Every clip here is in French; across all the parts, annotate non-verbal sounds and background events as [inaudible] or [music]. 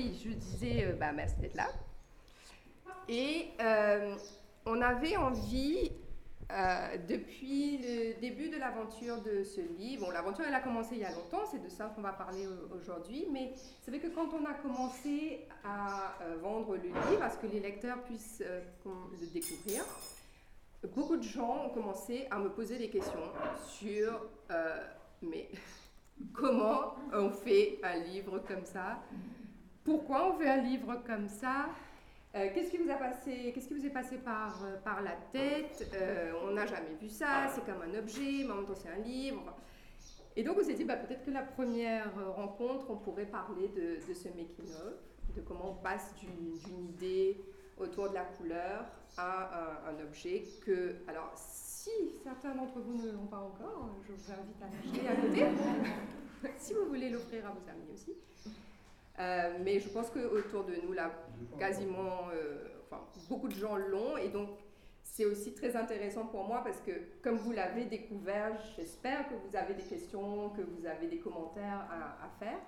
oui, je disais, bah, merci d'être là. Et on avait envie euh, depuis le début de l'aventure de ce livre, l'aventure elle a commencé il y a longtemps, c'est de ça qu'on va parler aujourd'hui, mais c'est vrai que quand on a commencé à euh, vendre le livre, à ce que les lecteurs puissent euh, le découvrir, beaucoup de gens ont commencé à me poser des questions sur mais [laughs] comment on fait un livre comme ça? Pourquoi on fait un livre comme ça euh, qu'est-ce qui vous a passé Qu'est-ce qui vous est passé par, euh, par la tête euh, On n'a jamais vu ça, c'est comme un objet, mais en même temps c'est un livre. Et donc on s'est dit bah, peut-être que la première rencontre, on pourrait parler de, de ce making-of, de comment on passe d'une idée autour de la couleur à un, objet que, alors si certains d'entre vous ne l'ont pas encore, je vous invite à l'acheter à côté, [laughs] si vous voulez l'offrir à vos amis aussi. Euh, mais je pense qu'autour de nous, là, quasiment, euh, enfin, beaucoup de gens l'ont. Et donc, c'est aussi très intéressant pour moi parce que, comme vous l'avez découvert, j'espère que vous avez des questions, que vous avez des commentaires à, faire.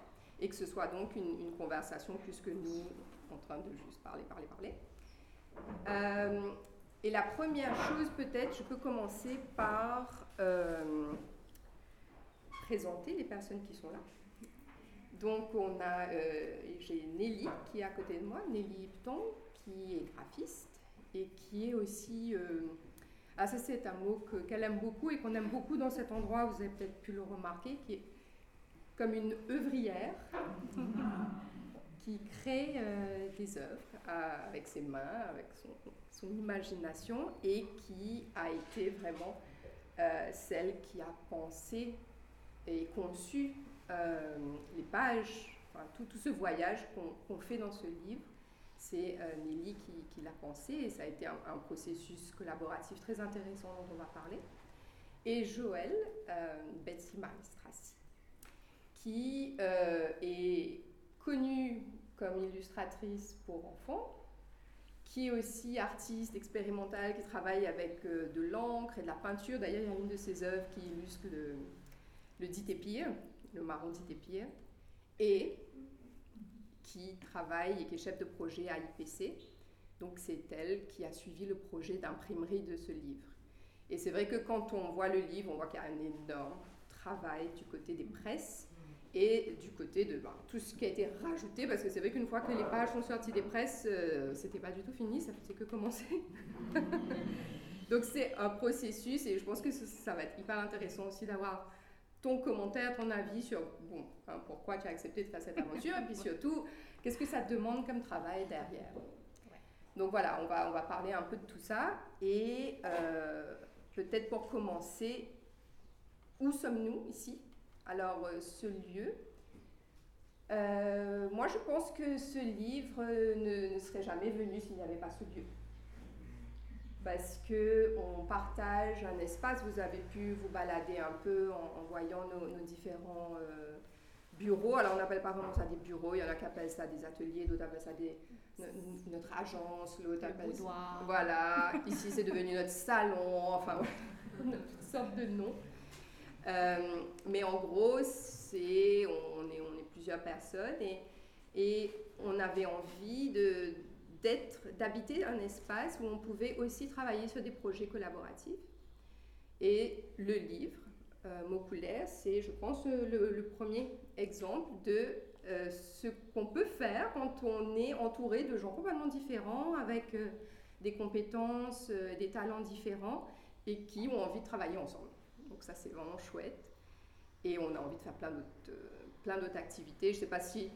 Et que ce soit donc une, conversation plus que nous en train de juste parler, parler, parler. Euh, et la première chose, peut-être, je peux commencer par présenter les personnes qui sont là. Donc, on a, euh, j'ai Nelly qui est à côté de moi, Nelly Hipton, qui est graphiste et qui est aussi. Euh, ah, ça, c'est un mot qu'elle aime beaucoup et qu'on aime beaucoup dans cet endroit, vous avez peut-être pu le remarquer, qui est comme une œuvrière [laughs] qui crée euh, des œuvres avec ses mains, avec son, son, imagination et qui a été vraiment celle qui a pensé et conçu euh, les pages, tout, ce voyage qu'on fait dans ce livre, c'est euh, Nelly qui, l'a pensé et ça a été un, processus collaboratif très intéressant dont on va parler. Et Joël, euh, Betsy Maristrassi, qui est connue comme illustratrice pour enfants, qui est aussi artiste expérimentale, qui travaille avec de l'encre et de la peinture. D'ailleurs, il y a une de ses œuvres qui illustre le, le dit le marron dit et qui travaille et qui est chef de projet à IPC. Donc c'est elle qui a suivi le projet d'imprimerie de ce livre. Et c'est vrai que quand on voit le livre, on voit qu'il y a un énorme travail du côté des presses et du côté de ben, tout ce qui a été rajouté, parce que c'est vrai qu'une fois que les pages sont sorties des presses, euh, c'était pas du tout fini, ça faisait que commencer. [laughs] Donc c'est un processus et je pense que ça va être hyper intéressant aussi d'avoir ton commentaire, ton avis sur bon, hein, pourquoi tu as accepté de faire cette aventure, et puis surtout, qu'est-ce que ça te demande comme travail derrière. Donc voilà, on va, on va parler un peu de tout ça, et euh, peut-être pour commencer, où sommes-nous ici? Alors, euh, ce lieu, euh, moi je pense que ce livre ne serait jamais venu s'il n'y avait pas ce lieu parce que on partage un espace. Vous avez pu vous balader un peu en, voyant nos, différents euh, bureaux. Alors on n'appelle pas vraiment ça des bureaux. Il y en a qui appellent ça des ateliers, d'autres appellent ça des, notre agence, l'autre appelle ça. Voilà. Ici c'est devenu notre salon. Enfin, [laughs] on a toutes sortes de noms. Euh, mais en gros, c'est on est, on est plusieurs personnes et, et on avait envie de d'habiter un espace où on pouvait aussi travailler sur des projets collaboratifs. Et le livre, euh, c'est, je pense, le, premier exemple de euh, ce qu'on peut faire quand on est entouré de gens complètement différents, avec euh, des compétences, euh, des talents différents, et qui ont envie de travailler ensemble. Donc ça, c'est vraiment chouette. Et on a envie de faire plein d'autres, plein d'autres activités. Je ne sais pas si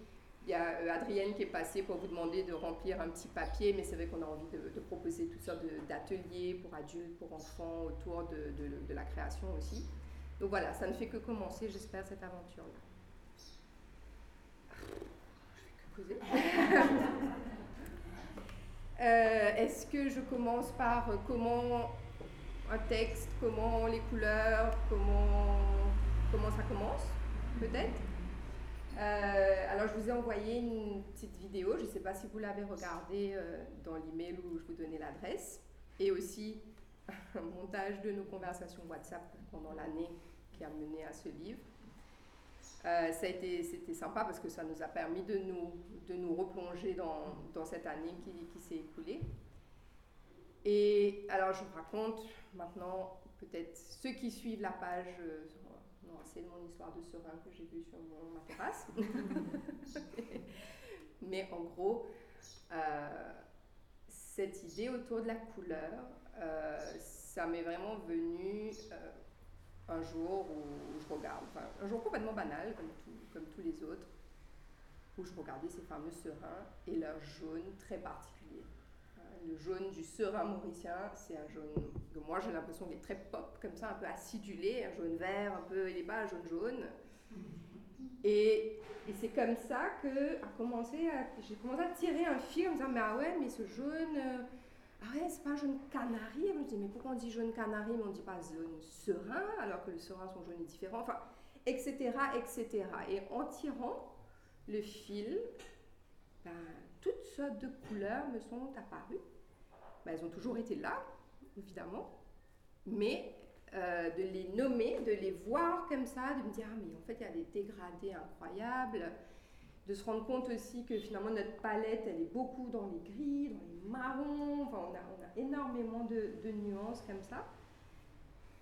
il y a euh, Adrienne qui est passée pour vous demander de remplir un petit papier, mais c'est vrai qu'on a envie de, proposer toutes sortes d'ateliers pour adultes, pour enfants, autour de, la création aussi. Donc voilà, ça ne fait que commencer, j'espère, cette aventure-là. Je [laughs] euh, Est-ce que je commence par euh, comment un texte, comment les couleurs, comment, comment ça commence, peut-être? Euh, alors, je vous ai envoyé une petite vidéo. Je ne sais pas si vous l'avez regardée euh, dans l'email où je vous donnais l'adresse. Et aussi [laughs] un montage de nos conversations WhatsApp pendant l'année qui a mené à ce livre. Euh, c'était sympa parce que ça nous a permis de nous, de nous replonger dans, dans cette année qui, qui s'est écoulée. Et alors, je vous raconte maintenant, peut-être ceux qui suivent la page, c'est mon histoire de serein que j'ai vue sur mon, ma terrasse. [laughs] Mais en gros, euh, cette idée autour de la couleur, euh, ça m'est vraiment venu un jour où je regarde, enfin, un jour complètement banal, comme, comme tous les autres, où je regardais ces fameux serins et leur jaune très particulier le jaune du serin mauricien, c'est un jaune que moi j'ai l'impression qu'il est très pop, comme ça, un peu acidulé, un jaune vert, un peu, il est pas un jaune jaune. Et, et c'est comme ça que j'ai commencé à tirer un fil en me disant, mais ah ouais, mais ce jaune, euh, ah ouais, c'est pas un jaune canari. je me dis, mais pourquoi on dit jaune canari, mais on dit pas jaune serin, alors que le serin, son jaune est différent, enfin, etc., etc. Et en tirant le fil, ben, toutes sortes de couleurs me sont apparues. Ben, elles ont toujours été là, évidemment, mais euh, de les nommer, de les voir comme ça, de me dire, ah, mais en fait, il y a des dégradés incroyables, de se rendre compte aussi que finalement, notre palette, elle est beaucoup dans les gris, dans les marrons, enfin, on a, on a énormément de, nuances comme ça.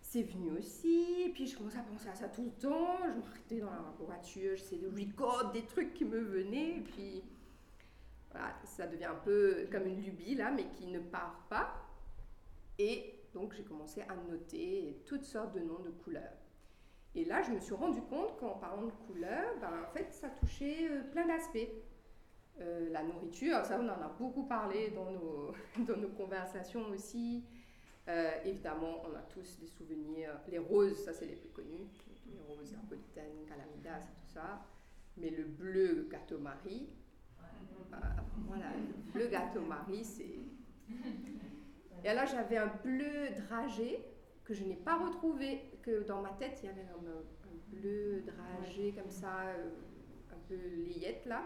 C'est venu aussi, et puis je commençais à penser à ça tout le temps, je m'arrêtais dans la voiture, j'essayais de record des trucs qui me venaient, et puis ça devient un peu comme une lubie là, mais qui ne part pas. Et donc j'ai commencé à noter toutes sortes de noms de couleurs. Et là, je me suis rendu compte qu'en parlant de couleurs, ben, en fait, ça touchait euh, plein d'aspects. Euh, la nourriture, ça on en a beaucoup parlé dans nos, [laughs] dans nos conversations aussi. Euh, évidemment, on a tous des souvenirs. Les roses, ça c'est les plus connus. Les roses napolitaines, calamidas, tout ça. Mais le bleu gâteau Marie, euh, voilà, le gâteau Marie, c'est. Et là, j'avais un bleu dragé que je n'ai pas retrouvé, que dans ma tête, il y avait un, bleu dragé comme ça, euh, un peu layette là.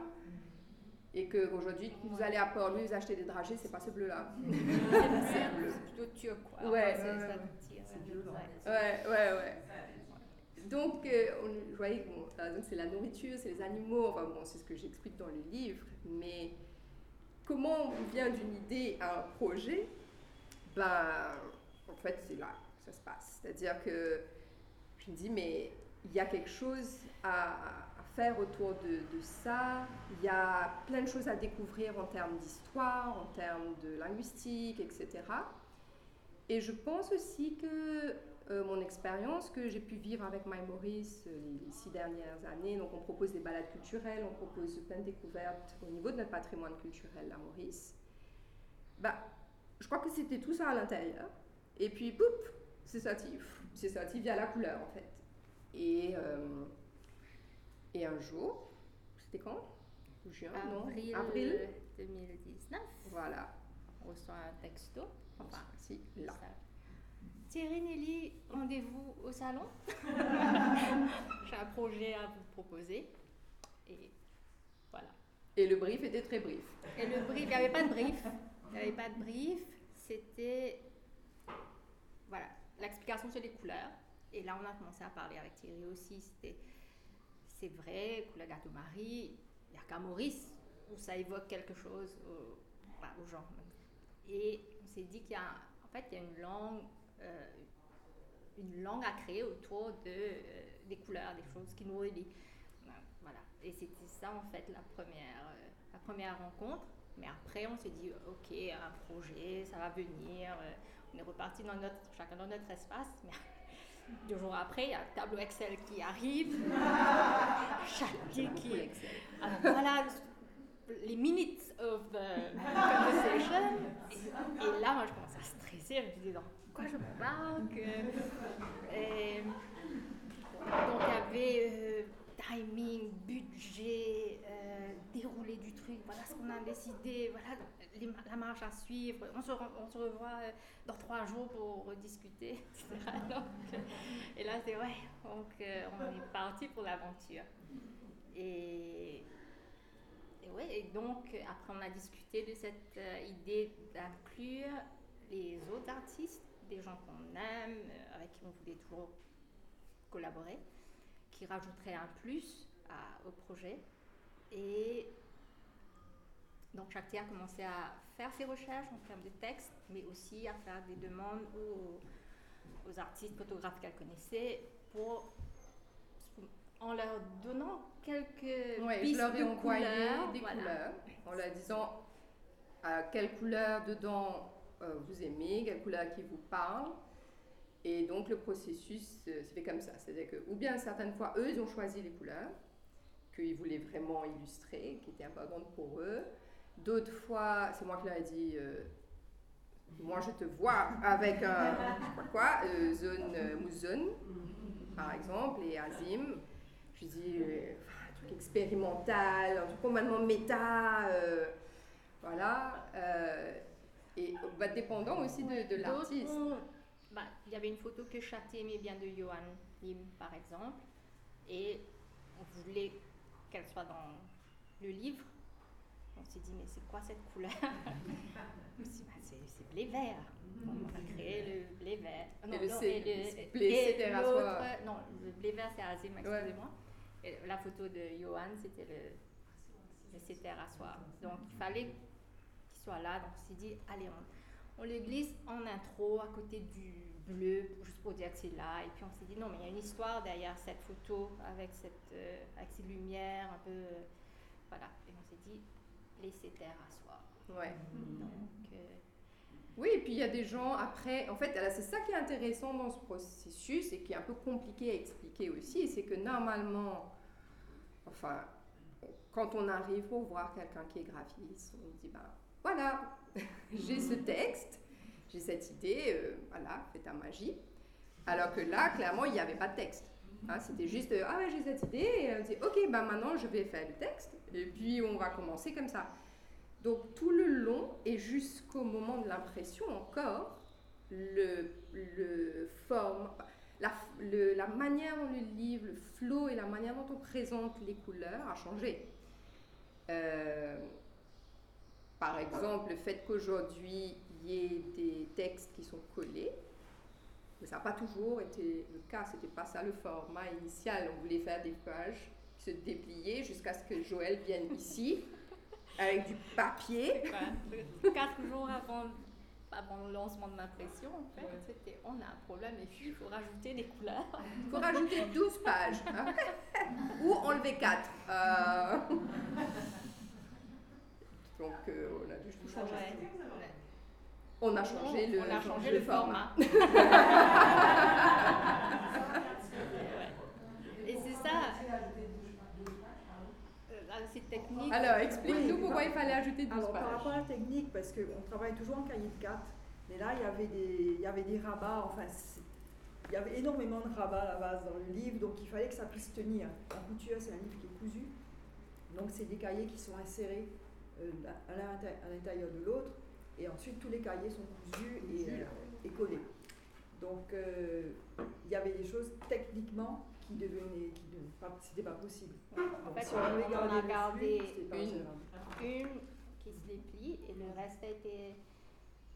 Et qu'aujourd'hui, vous allez à Port-Louis, vous achetez des dragées, c'est pas ce bleu-là. [laughs] c'est plutôt turc, Ouais, ouais, ouais, ouais. Donc, euh, on, voyez, c'est la nourriture, c'est les animaux, bon, c'est ce que j'explique dans le livre, mais comment on vient d'une idée à un projet, ben, en fait, c'est là que ça se passe. C'est-à-dire que je me dis, mais il y a quelque chose à, faire autour de, ça, il y a plein de choses à découvrir en termes d'histoire, en termes de linguistique, etc. Et je pense aussi que euh, mon expérience que j'ai pu vivre avec My Maurice euh, les, six dernières années. Donc, on propose des balades culturelles, on propose plein de découvertes au niveau de notre patrimoine culturel à Maurice. Bah, je crois que c'était tout ça à l'intérieur. Et puis, poup, c'est sorti. C'est sorti via la couleur, en fait. Et, euh, et un jour, c'était quand? Juin, Avril, non Avril 2019. Voilà. On reçoit un texto. Enfin, si, là. Thierry Nelly, rendez-vous au salon. J'ai un projet à vous proposer. Et voilà. Et le brief était très brief. Et le brief, il n'y avait pas de brief. Il n'y avait pas de brief. C'était. Voilà, l'explication sur les couleurs. Et là, on a commencé à parler avec Thierry aussi. C'était. C'est vrai, couleur gâteau Marie, il n'y a qu'à Maurice où ça évoque quelque chose aux, aux gens. Et on s'est dit qu'il y a. En fait, il y a une langue une langue à créer autour de, euh, des couleurs, des choses qui nous relient. Voilà. Et c'était ça, en fait, la première, euh, la première rencontre. Mais après, on s'est dit, OK, un projet, ça va venir. on est reparti dans notre, chacun dans notre espace. Mais [laughs] deux jours après, il y a un tableau Excel qui arrive. [laughs] Chaque qui. Alors voilà, les minutes of conversation. [laughs] Et, là, moi, je commence à stresser. Je me je m'embarque et, Donc il y avait euh, timing, budget, euh, déroulé du truc, voilà ce qu'on a décidé, voilà la marche à suivre. On se, on se revoit euh, dans trois jours pour rediscuter, [laughs] et là c'est ouais, donc on est parti pour l'aventure. Et, et ouais, et donc après on a discuté de cette idée d'inclure les autres artistes des gens qu'on aime, euh, avec qui on voulait toujours collaborer, qui rajouterait un plus au projet. Et donc Shakti a commencé à faire ses recherches en termes de texte, mais aussi à faire des demandes aux, aux artistes photographes qu'elle connaissait pour en leur donnant quelques ouais, pistes je leur ai de envoyé couleurs, des voilà. couleurs en leur disant à quelle couleur dedans vous aimez, quelle couleur qui vous parle. Et donc le processus euh, se fait comme ça. C'est-à-dire que, ou bien certaines fois, eux, ils ont choisi les couleurs qu'ils voulaient vraiment illustrer, qui étaient importantes pour eux. D'autres fois, c'est moi qui leur ai dit, euh, moi je te vois avec un, je sais pas quoi, euh, zone euh, par exemple, et Azim. Je dis, euh, un truc expérimental, un truc complètement méta, euh, voilà. Et bah, dépendant aussi de, l'artiste. bah, il y avait une photo que Châté aimait bien de Johan Lim, par exemple, et on voulait qu'elle soit dans le livre. On s'est dit, mais c'est quoi cette couleur? [laughs] Dit, bah, c'est, blé vert. On a créé le blé vert. Non, Et le non, C- et le- blé, et. Non, le blé vert, c'est Azim, excusez-moi. La photo de Johan, c'était le, le c'était rasseoir. Donc, il fallait soit là. Donc, on s'est dit, allez, on, on le glisse en intro à côté du bleu, juste pour dire que c'est là. Et puis on s'est dit, non, mais il y a une histoire derrière cette photo avec, cette, euh, avec ces lumières un peu. euh, voilà. Et on s'est dit, laissez terre à soi. Ouais. Donc, euh, Oui, et puis il y a des gens après, en fait, c'est ça qui est intéressant dans ce processus et qui est un peu compliqué à expliquer aussi, c'est que normalement, enfin, quand on arrive pour voir quelqu'un qui est graphiste, on dit, ben voilà, [laughs] j'ai ce texte, j'ai cette idée, euh, voilà, fais ta magie. Alors que là, clairement, il n'y avait pas de texte. Hein, C'était juste, euh, ah ouais, j'ai cette idée, et on dit, ok, ben maintenant je vais faire le texte, et puis on va commencer comme ça. Donc tout le long et jusqu'au moment de l'impression encore, le- la manière dont le livre, le flow et la manière dont on présente les couleurs a changé. Euh, par exemple, le fait qu'aujourd'hui il y ait des textes qui sont collés, mais ça n'a pas toujours été le cas, c'était pas ça le format initial. On voulait faire des pages qui se dépliaient jusqu'à ce que Joël vienne ici [laughs] avec du papier. Quatre jours avant, avant le lancement de l'impression, en fait, c'était on a un problème et puis il faut rajouter des couleurs. Il faut rajouter 12 pages. [laughs] Ou enlever 4. Euh, [laughs] Donc euh, on a dû tout changer. Ouais. On a changé le, on a changé le format. [laughs] Et c'est ça. euh, C'est technique. Alors explique-nous Oui, pourquoi il fallait ajouter 12 Alors, par pages. rapport à la technique, parce qu'on travaille toujours en cahier de 4, mais là, il y avait des, il y avait des rabats, enfin, il y avait énormément de rabats à la base dans le livre, donc il fallait que ça puisse tenir. La couture, c'est un livre qui est cousu, donc c'est des cahiers qui sont insérés à l'inté- à l'intérieur de l'autre, et ensuite tous les cahiers sont cousus et, euh, et collés. Donc, euh, il y avait des choses techniquement qui devenaient, qui devenaient pas, c'était pas possible. En Donc, fait, si on, avait on a gardé une. une qui se déplie et le reste a été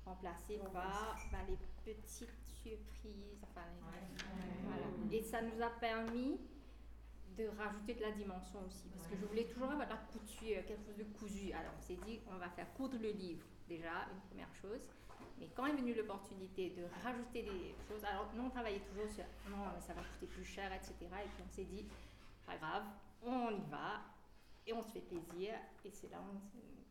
remplacé par ben, les petites surprises. Enfin, les- voilà. Et ça nous a permis de rajouter de la dimension aussi. Parce que je voulais toujours avoir de la couture, quelque chose de cousu. Alors on s'est dit, on va faire coudre le livre, déjà, une première chose. Mais quand est venue l'opportunité de rajouter des choses, alors nous on travaillait toujours sur non, mais ça va coûter plus cher, etc. Et puis on s'est dit, pas grave, on y va et on se fait plaisir. Et c'est là où on s'est dit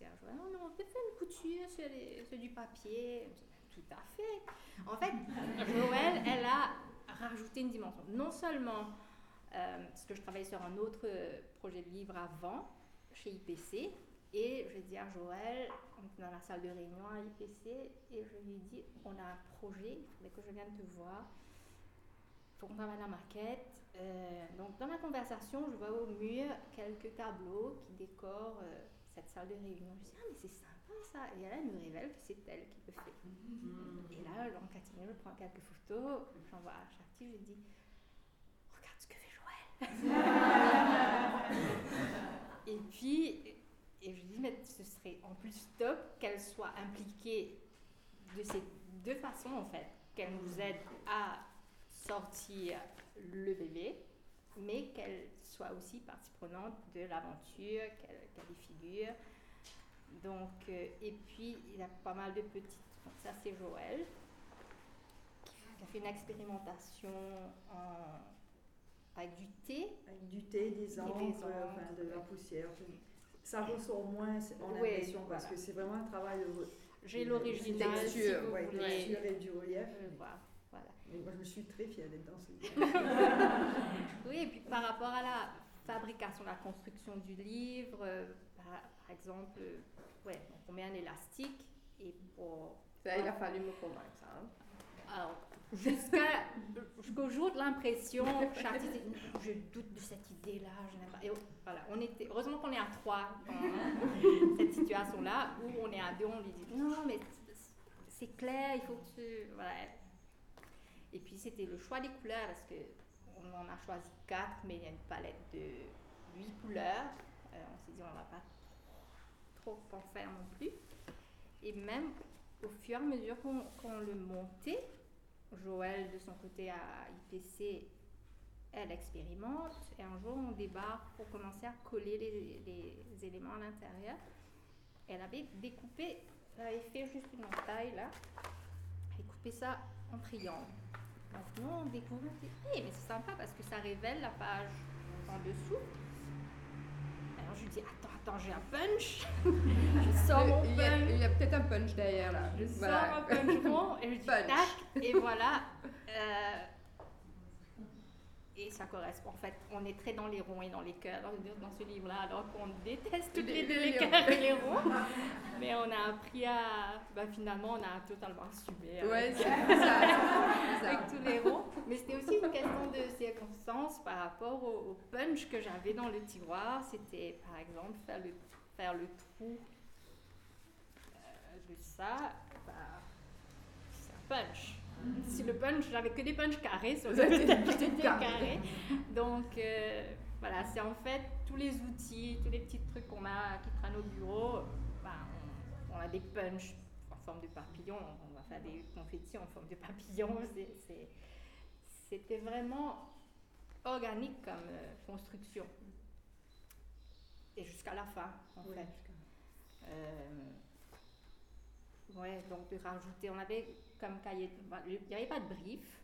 Joël, non, non, on peut faire une couture sur, sur du papier. Tout à fait. En fait, Joël, elle a rajouté une dimension. Non seulement euh, parce que je travaillais sur un autre euh, projet de livre avant, chez IPC, et je dis à Joël, on était dans la salle de réunion à IPC, et je lui dit, on a un projet, il faudrait que je vienne te voir, il faut qu'on travaille la maquette. Euh, donc dans la conversation, je vois au mur quelques tableaux qui décorent euh, cette salle de réunion. Je dis, ah mais c'est sympa ça, et elle, elle me révèle que c'est elle qui le fait. Et là, en catimini, je prends quelques photos, j'envoie à Charty, je lui dis, regarde ce que fait Joël. Et puis, et je dis, mais ce serait en plus top qu'elle soit impliquée de ces deux façons, en fait, qu'elle nous aide à sortir le bébé mais qu'elle soit aussi partie prenante de l'aventure, qu'elle y figure. Donc, euh, et puis, il y a pas mal de petites. Ça, c'est Joël, qui a fait une expérimentation avec du thé. Avec du thé, des encres, de la poussière. Ça ressort moins en impression parce que c'est vraiment un travail. J'ai l'original. Texture, si texture et du relief. Euh, voilà. moi, je me suis très fière d'être dans ce [laughs] livre. oui, et puis par rapport à la fabrication, la construction du livre, euh, par, exemple, ouais, on met un élastique et pour... il a fallu me convaincre, ça. Hein. Alors, jusqu'au jour de l'impression, je doute de cette idée-là, je n'aime pas. Voilà, on heureusement qu'on est à trois dans [laughs] cette situation-là, où on est à deux, on lui dit non, mais c'est clair, il faut que tu. Voilà. Et puis c'était le choix des couleurs, parce qu'on en a choisi quatre, mais il y a une palette de huit couleurs. Euh, on s'est dit, on ne va pas trop en faire non plus. Et même au fur et à mesure qu'on le montait, Joël, de son côté, à IPC, elle expérimente. Et un jour, on débarque pour commencer à coller les, éléments à l'intérieur. Elle avait découpé, elle avait fait juste une taille là, et coupé ça en triangle. Nous, on découvre, on dit, hey, mais c'est sympa parce que ça révèle la page en dessous. Alors je lui dis, attends, attends, j'ai un punch. [laughs] je sors mon punch. Il y a, peut-être un punch derrière là. Je sors un punch [laughs] rond et je dis tac, et voilà. Euh, et ça correspond. En fait, on est très dans les ronds et dans les cœurs dans, ce livre-là, alors qu'on déteste toutes les, les cœurs et les ronds. [laughs] Mais on a appris à. Ben, finalement, on a totalement assumé. Ouais, [laughs] c'est ça, Avec tous les ronds. Mais c'était aussi une question de circonstance par rapport au, punch que j'avais dans le tiroir. C'était, par exemple, faire le, faire le trou euh, de ça. Ben, c'est un punch si le punch, j'avais que des punch carrés sur le tapis carré. Donc euh, voilà, c'est en fait tous les outils, tous les petits trucs qu'on a qui traînent au bureau. Ben, on, a des punch en forme de papillon, on va faire des confettis en forme de papillon. [laughs] C'était vraiment organique comme euh, construction. Et jusqu'à la fin, en fait. Euh, ouais, donc de rajouter, on avait comme cahier. Il n'y avait pas de brief.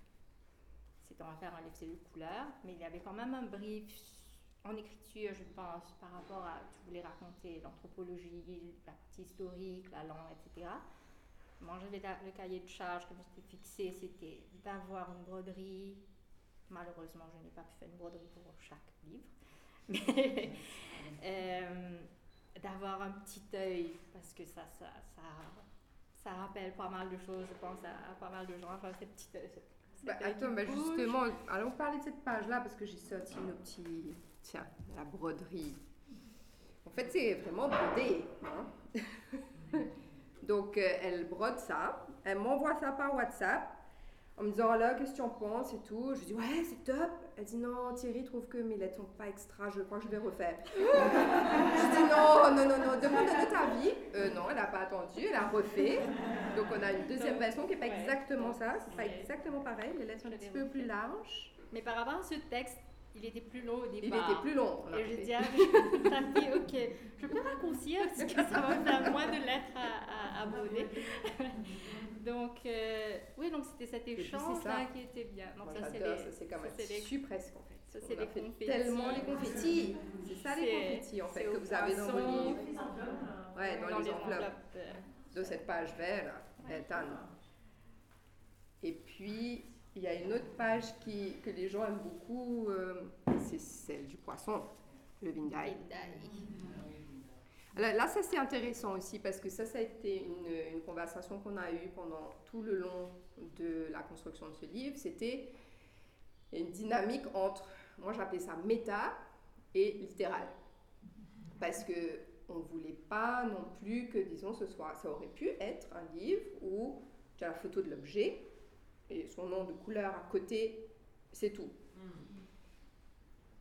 C'était on va faire un livre de couleurs, mais il y avait quand même un brief en écriture, je pense, par rapport à. Tu voulais raconter l'anthropologie, la partie historique, la langue, etc. Moi, j'avais le cahier de charge que je m'étais fixé, c'était d'avoir une broderie. Malheureusement, je n'ai pas pu faire une broderie pour chaque livre. [laughs] Mais euh, d'avoir un petit œil, parce que ça, ça, ça ça rappelle pas mal de choses, je pense, à, pas mal de gens. Enfin, cette petite. bah, attends, bah, justement, allons parler de cette page-là parce que j'ai sorti nos petits. Tiens, la broderie. En fait, c'est vraiment brodé. Hein? [laughs] Donc, euh, elle brode ça. Elle m'envoie ça par WhatsApp en me disant là, qu'est-ce que tu en penses et tout. Je dis ouais, c'est top. Elle dit non, Thierry trouve que mes lettres sont pas extra, je crois que je vais refaire. [gasps] je dis non, non, non, non, demande de ta vie. Euh, non, elle n'a pas attendu, elle a refait. Donc on a une deuxième version qui n'est pas exactement ça, c'est pas exactement pareil, les lettres sont un petit peu plus larges. Mais par rapport à ce texte, il était plus long au départ. Il était plus long. Et je dis à ma ok, je peux raccourcir parce que ça va faire moins de lettres à, à, à broder. [laughs] donc, euh, oui, donc c'était cet échange-là qui était bien. Donc, ça, c'est les. C'est comme un presque, en fait. Ça, c'est les confettis. Tellement les confettis. C'est ça, les confettis, en fait, que vous avez dans vos livres. Ouais, dans, les, enveloppes. De cette page verte, Et puis, il y a une autre page qui, que les gens aiment beaucoup, euh, c'est celle du poisson, le vindai. Là, ça c'est intéressant aussi parce que ça, ça a été une, une conversation qu'on a eue pendant tout le long de la construction de ce livre. C'était une dynamique entre, moi j'appelais ça méta et littéral. Parce que on ne voulait pas non plus que, disons, ce soit, ça aurait pu être un livre où tu as la photo de l'objet, et son nom de couleur à côté, c'est tout.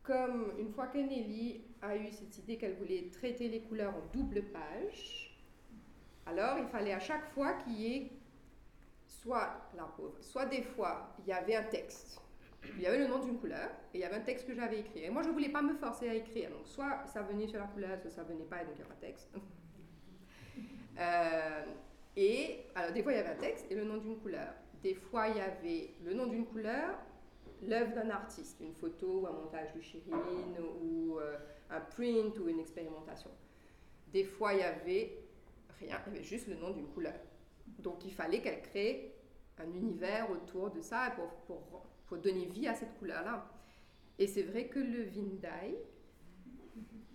Comme une fois que Nelly a eu cette idée qu'elle voulait traiter les couleurs en double page, alors il fallait à chaque fois qu'il y ait soit la pauvre, soit des fois il y avait un texte Il y avait le nom d'une couleur et il y avait un texte que j'avais écrit. Et moi, je ne voulais pas me forcer à écrire. Donc, soit ça venait sur la couleur, soit ça venait pas, et donc il n'y a pas de texte. [laughs] Euh, et alors, des fois, il y avait un texte et le nom d'une couleur. Des fois, il y avait le nom d'une couleur, l'œuvre d'un artiste, une photo ou un montage de Chirine ou euh, un print ou une expérimentation. Des fois, il y avait rien, il y avait juste le nom d'une couleur. Donc, il fallait qu'elle crée un univers autour de ça pour, pour, pour donner vie à cette couleur-là. Et c'est vrai que le Vindai,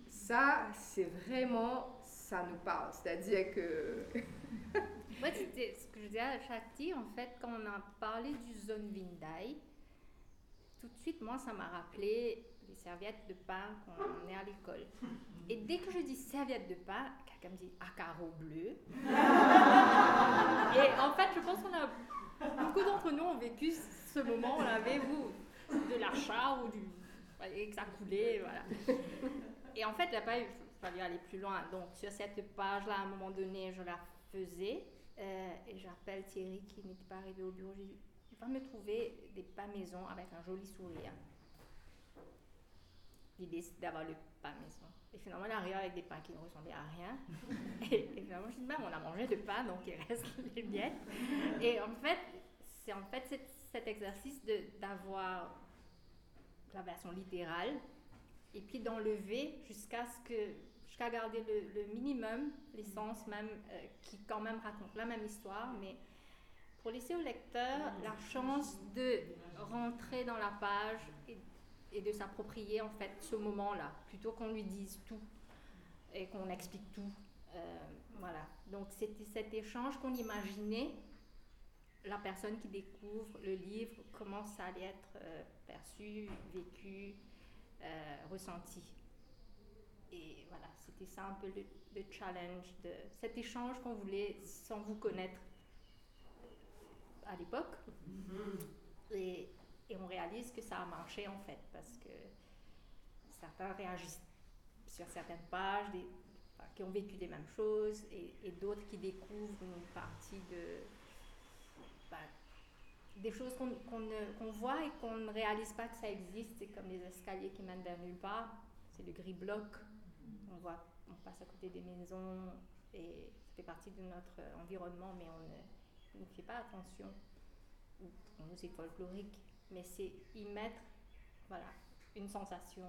ça, c'est vraiment, ça nous parle. C'est-à-dire que... [laughs] Moi, c'était ce que je disais à Shakti, en fait, quand on a parlé du zone Vindai, tout de suite, moi, ça m'a rappelé les serviettes de pain quand on est à l'école. Et dès que je dis serviette de pain, quelqu'un me dit carreau bleu. [laughs] Et en fait, je pense qu'on a beaucoup d'entre nous ont vécu ce moment, on avait vous de l'achat ou du et que ça coulait, voilà. Et en fait, il n'a pas fallu aller plus loin. Donc sur cette page-là, à un moment donné, je la faisais euh, et j'appelle Thierry qui n'était pas arrivé au bureau. Va me trouver des pas maison avec un joli sourire. L'idée, c'est d'avoir le pain maison. Et finalement, elle arrive avec des pains qui ne ressemblaient à rien. [laughs] Et, finalement, je dis, ben, on a mangé de pain, donc il reste [laughs] les miettes. Et en fait, c'est en fait cet, exercice d'avoir la version littérale et puis d'enlever jusqu'à ce que jusqu'à garder le, le minimum, l'essence même, euh, qui quand même raconte la même histoire, mais pour laisser au lecteur la chance de rentrer dans la page et, de s'approprier en fait ce moment-là, plutôt qu'on lui dise tout et qu'on explique tout. Euh, voilà. Donc c'était cet échange qu'on imaginait la personne qui découvre le livre, comment ça allait être euh, perçu, vécu, euh, ressenti. Et voilà, c'était ça un peu le, le, challenge de cet échange qu'on voulait sans vous connaître à l'époque. Et, on réalise que ça a marché en fait, parce que certains réagissent sur certaines pages, qui ont vécu les mêmes choses, et, et d'autres qui découvrent une partie de, bah, des choses qu'on voit et qu'on ne réalise pas que ça existe. C'est comme les escaliers qui mènent vers nulle part. C'est le gris bloc. On voit, on passe à côté des maisons et ça fait partie de notre environnement, mais on ne, fait pas attention. On nous est folklorique, mais c'est y mettre voilà, une sensation.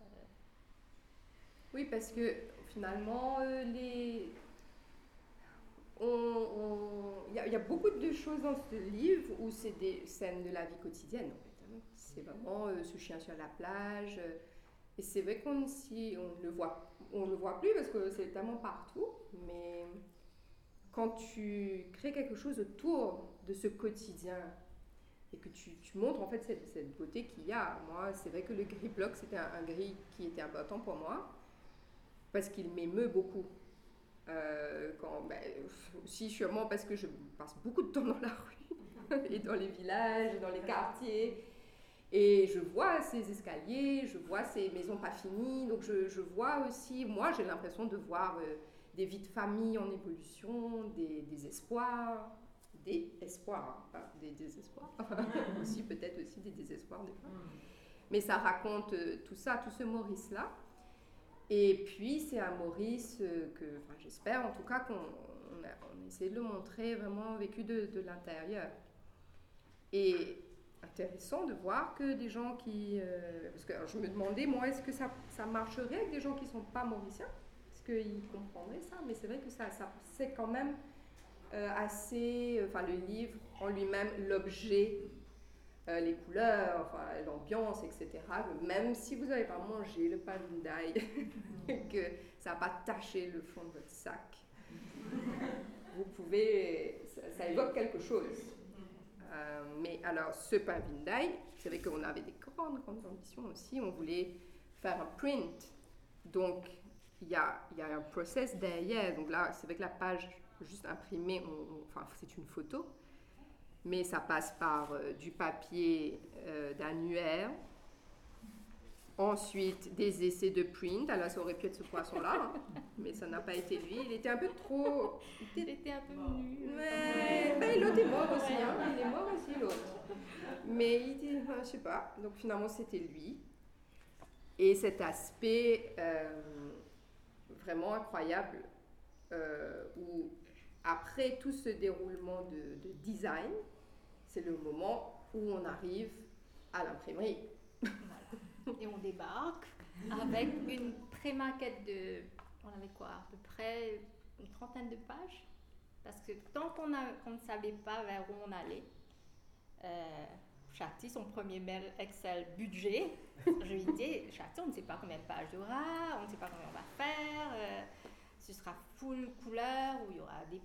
Euh. Oui, parce que finalement, euh, les, il y, a beaucoup de choses dans ce livre où c'est des scènes de la vie quotidienne. Hein. C'est vraiment euh, ce chien sur la plage. Et c'est vrai qu'on si on le voit, on le voit plus parce que c'est tellement partout. Mais quand tu crées quelque chose autour de ce quotidien et que tu, montres en fait cette, beauté qu'il y a, moi c'est vrai que le gris bloc c'était un, gris qui était important pour moi parce qu'il m'émeut beaucoup. Euh, quand, ben, aussi sûrement parce que je passe beaucoup de temps dans la rue [laughs] et dans les villages, dans les quartiers. Et je vois ces escaliers, je vois ces maisons pas finies. Donc je, je vois aussi, moi j'ai l'impression de voir euh, des vies de famille en évolution, des, des espoirs, des espoirs, pas des désespoirs. [laughs] aussi peut-être aussi des désespoirs des fois. Mm. Mais ça raconte euh, tout ça, tout ce Maurice-là. Et puis, c'est à Maurice euh, que, enfin, j'espère en tout cas qu'on on a, essayé de le montrer vraiment vécu de, de l'intérieur. Et intéressant de voir que des gens qui... Euh, parce que je me demandais, moi, est-ce que ça, ça, marcherait avec des gens qui ne sont pas mauriciens? Qu'ils comprendraient ça Mais c'est vrai que ça, ça c'est quand même euh, assez... Enfin, le livre en lui-même, l'objet euh, les couleurs, l'ambiance, etc. Même si vous n'avez pas mangé le pain d'ail, [laughs] que ça n'a pas taché le fond de votre sac, vous pouvez, ça, évoque quelque chose. Euh, mais alors, ce pain d'ail, c'est vrai qu'on avait des grandes, grandes ambitions aussi. On voulait faire un print. Donc, il y a, y a, un process derrière. Donc là, c'est vrai que la page juste imprimée, enfin, c'est une photo mais ça passe par euh, du papier euh, d'annuaire, Ensuite, des essais de print. Alors, ça aurait pu être ce poisson-là, hein, [laughs] mais ça n'a pas été lui. Il était un peu trop. Il était un peu nu. Mais ben, l'autre est mort aussi. Hein. Il est mort aussi, l'autre. Mais il. Enfin, je sais pas. Donc, finalement, c'était lui. Et cet aspect euh, vraiment incroyable euh, où, après tout ce déroulement de, de design, c'est le moment où on arrive à l'imprimerie. Et on débarque avec une pré-maquette de, on avait quoi, à près une trentaine de pages. Parce que tant qu'on ne savait pas vers où on allait, euh, Chati, son premier mail Excel budget, [laughs] je lui dis, Chati, on ne sait pas combien de pages il y aura, on ne sait pas combien on va faire, euh, ce sera full couleur ou il y aura des,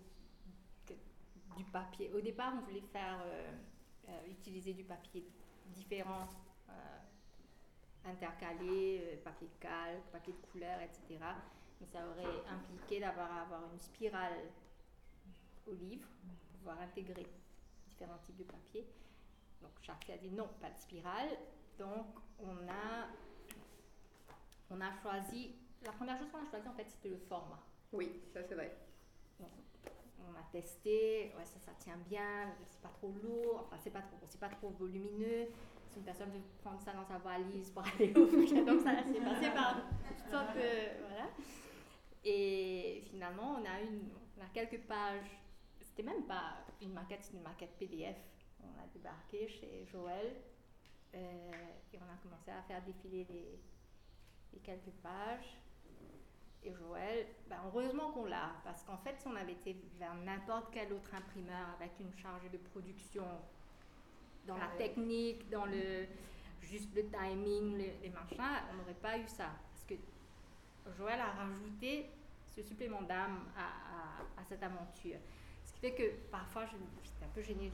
du papier. Au départ, on voulait faire, euh, euh, utiliser du papier différent intercalé, papier de calque, papier de couleur, etc. Mais ça aurait impliqué d'avoir avoir une spirale au livre pour pouvoir intégrer différents types de papier. Donc Chartier a dit non, pas de spirale. Donc on a, on a choisi, la première chose qu'on a choisi en fait c'était le format. Oui, ça c'est vrai. on a testé, ouais, ça, ça tient bien, c'est pas trop lourd, enfin c'est pas trop, c'est pas trop volumineux, si une personne veut prendre ça dans sa valise pour [laughs] aller au donc ça s'est passé par toutes sortes de. Voilà. Et finalement, on a, une, on a quelques pages. C'était même pas une maquette, c'est une maquette PDF. On a débarqué chez Joël euh, et on a commencé à faire défiler les, les quelques pages. Et Joël, ben heureusement qu'on l'a, parce qu'en fait, si on avait été vers n'importe quel autre imprimeur avec une charge de production dans la technique, dans le juste le timing, les, machins, on n'aurait pas eu ça. Parce que Joël a rajouté ce supplément d'âme à, à, cette aventure. Ce qui fait que parfois, j'étais un peu gênée.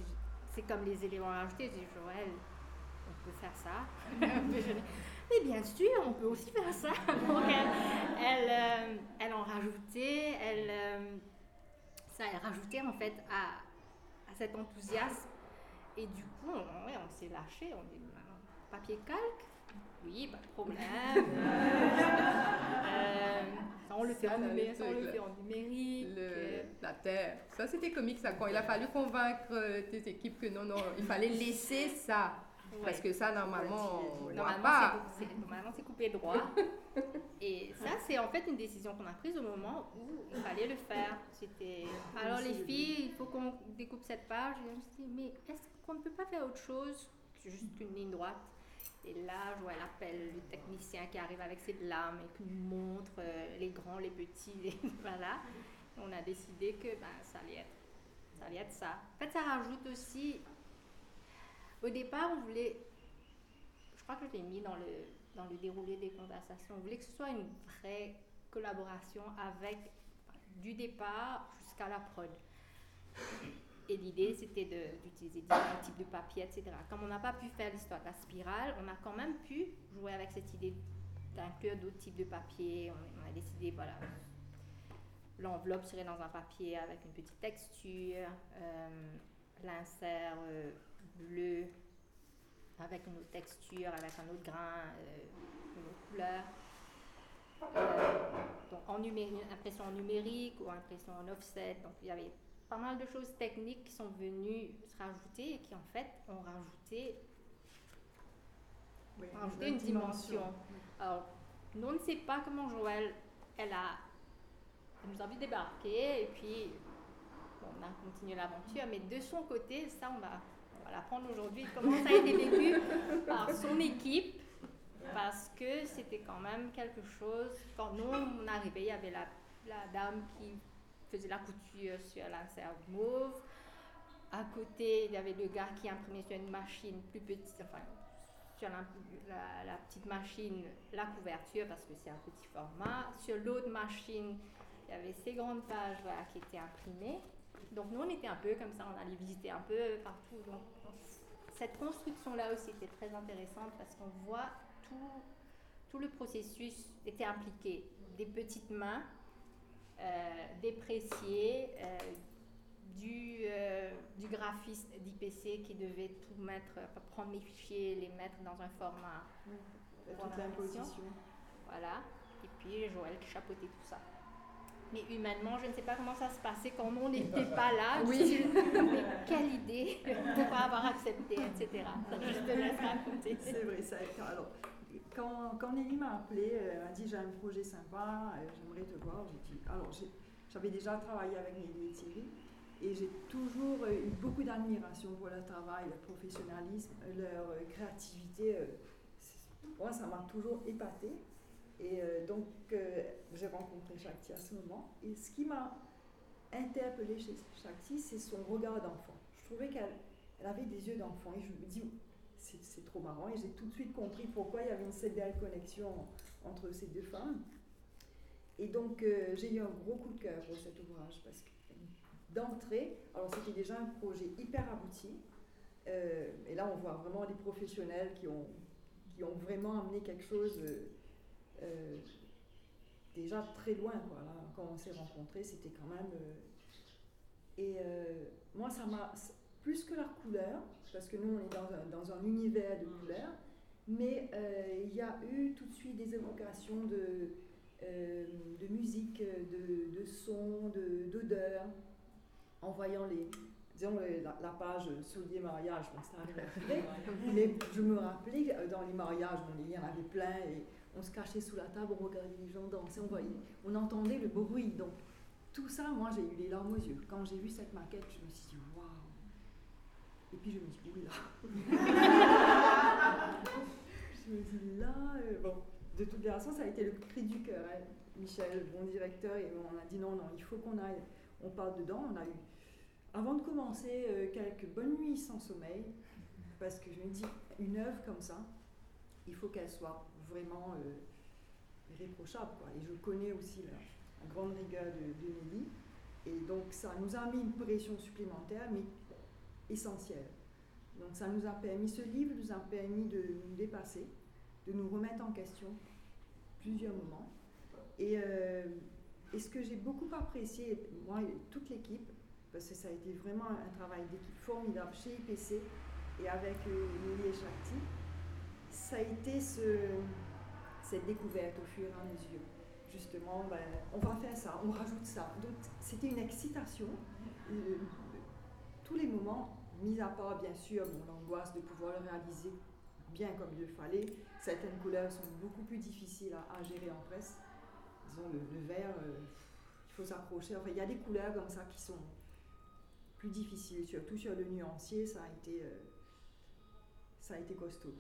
C'est comme les éléments rajoutés. Je dis, Joël, on peut faire ça. [laughs] Mais bien sûr, on peut aussi faire ça. [laughs] Donc, elle, euh, elle, en rajoutait, elle, euh, ça, rajoutait en fait à, à cet enthousiasme et du coup, on, on s'est lâché, on dit papier calque Oui, pas de problème. [laughs] Euh, on, le fait en numérique, on le fait en numérique. la terre. Ça, c'était comique, ça. Quand il a fallu convaincre euh, tes équipes que non, non, il fallait laisser ça. Parce que ça, normalement, on normalement, pas. Normalement, c'est coupé droit. [laughs] Et ça, c'est en fait une décision qu'on a prise au moment où il fallait le faire. C'était. Alors, les filles, il faut qu'on découpe cette page. Et je me suis dit, mais est-ce qu'on ne peut pas faire autre chose que juste une ligne droite? Et là, je vois l'appel le technicien qui arrive avec ses lames et qui nous montre euh, les grands, les petits, [laughs] voilà. On a décidé que ben, ça, allait être, ça ça. En fait, ça rajoute aussi au départ, on voulait, je crois que je l'ai mis dans le, dans le déroulé des conversations, on voulait que ce soit une vraie collaboration avec, du départ jusqu'à la prod. Et l'idée, c'était d'utiliser différents types de papier, etc. Comme on n'a pas pu faire l'histoire de la spirale, on a quand même pu jouer avec cette idée d'inclure d'autres types de papier. On, a décidé, voilà, l'enveloppe serait dans un papier avec une petite texture, euh, l'insert euh, bleu avec une autre texture, avec un autre grain, euh, une autre couleur. Donc en numérique, impression numérique ou impression en offset. Donc il y avait pas mal de choses techniques qui sont venues se rajouter et qui en fait ont rajouté, une, dimension. Alors, nous on ne sait pas comment Joël, elle a, nous a vu débarquer et puis on a continué l'aventure, mais de son côté, ça on va va l'apprendre aujourd'hui, comment ça a été vécu [laughs] par son équipe, parce que c'était quand même quelque chose. Quand nous, on arrivait, il y avait la, la dame qui faisait la couture sur l'insert mauve. À côté, il y avait le gars qui imprimait sur une machine plus petite, enfin, sur la, la, petite machine, la couverture, parce que c'est un petit format. Sur l'autre machine, il y avait ces grandes pages qui étaient imprimées. Donc nous, on était un peu comme ça, on allait visiter un peu partout. Donc cette construction-là aussi était très intéressante parce qu'on voit tout, tout le processus était impliqué. Des petites mains, euh, dépréciées, euh, du, euh, du graphiste d'IPC qui devait tout mettre, prendre les fichiers, les mettre dans un format toute l'imposition. Voilà. Et puis Joël qui chapeautait tout ça. Mais humainement, je ne sais pas comment ça se passait quand on n'était pas là. [laughs] Oui. [laughs] mais quelle idée de ne pas avoir accepté, etc. Je te laisse raconter. C'est vrai, ça. Alors, quand, quand Nelly m'a appelé, elle m'a dit j'ai un projet sympa, euh, j'aimerais te voir. J'ai dit, alors j'avais déjà travaillé avec Nelly et Thierry et j'ai toujours eu beaucoup d'admiration pour leur travail, leur professionnalisme, leur euh, créativité. Euh, moi, ça m'a toujours épaté. Et euh, donc, j'ai rencontré Shakti à ce moment. Et ce qui m'a interpellée chez Shakti, c'est son regard d'enfant. Je trouvais qu'elle avait des yeux d'enfant. Et je me dis, c'est trop marrant. Et j'ai tout de suite compris pourquoi il y avait une cette belle connexion entre ces deux femmes. Et donc, j'ai eu un gros coup de cœur pour cet ouvrage parce que d'entrée, alors c'était déjà un projet hyper abouti. Euh, et là, on voit vraiment des professionnels qui ont, qui ont vraiment amené quelque chose euh, euh, déjà très loin. Quand on s'est rencontrés, c'était quand même. et moi, ça m'a. Plus que la couleur, parce que nous, on est dans un, dans un univers de couleurs, mais il y a eu tout de suite des évocations de, de musique, de, de son, d'odeur en voyant les, disons, la, page souliers mariage, bon, ça [laughs] mais je me rappelais euh, dans les mariages, il y en avait plein, et on se cachait sous la table, on regardait les gens danser, on, voyait, on entendait le bruit. Donc, tout ça, moi, j'ai eu les larmes aux yeux. Quand j'ai vu cette maquette, je me suis dit, waouh! Et puis je me suis dit, oui, là. [laughs] je me dit, là, euh, bon, de toute façon, ça a été le cri du cœur. Hein. Michel, bon directeur, et on a dit non, non, il faut qu'on aille. On parle dedans. On a eu avant de commencer, euh, quelques bonnes nuits sans sommeil, parce que je me dis, une œuvre comme ça, il faut qu'elle soit vraiment euh, irréprochable. Et je connais aussi la, grande rigueur de, de, Nelly. Et donc ça nous a mis une pression supplémentaire, mais essentielle. Donc ça nous a permis, ce livre nous a permis de nous dépasser, de nous remettre en question plusieurs moments. Et, euh, ce que j'ai beaucoup apprécié, moi et toute l'équipe, parce que ça a été vraiment un travail d'équipe formidable chez IPC et avec Lily et Shakti, ça a été ce, cette découverte au fur et à mesure. Justement, ben, on va faire ça, on rajoute ça. C'était une excitation. Euh, tous les moments, mis à part bien sûr l'angoisse de pouvoir le réaliser bien comme il le fallait, certaines couleurs sont beaucoup plus difficiles à, gérer en presse. Disons, le, vert, euh, il faut s'accrocher. Enfin, il y a des couleurs comme ça qui sont plus difficile, surtout sur le nuancier, ça a été, euh, ça a été costaud.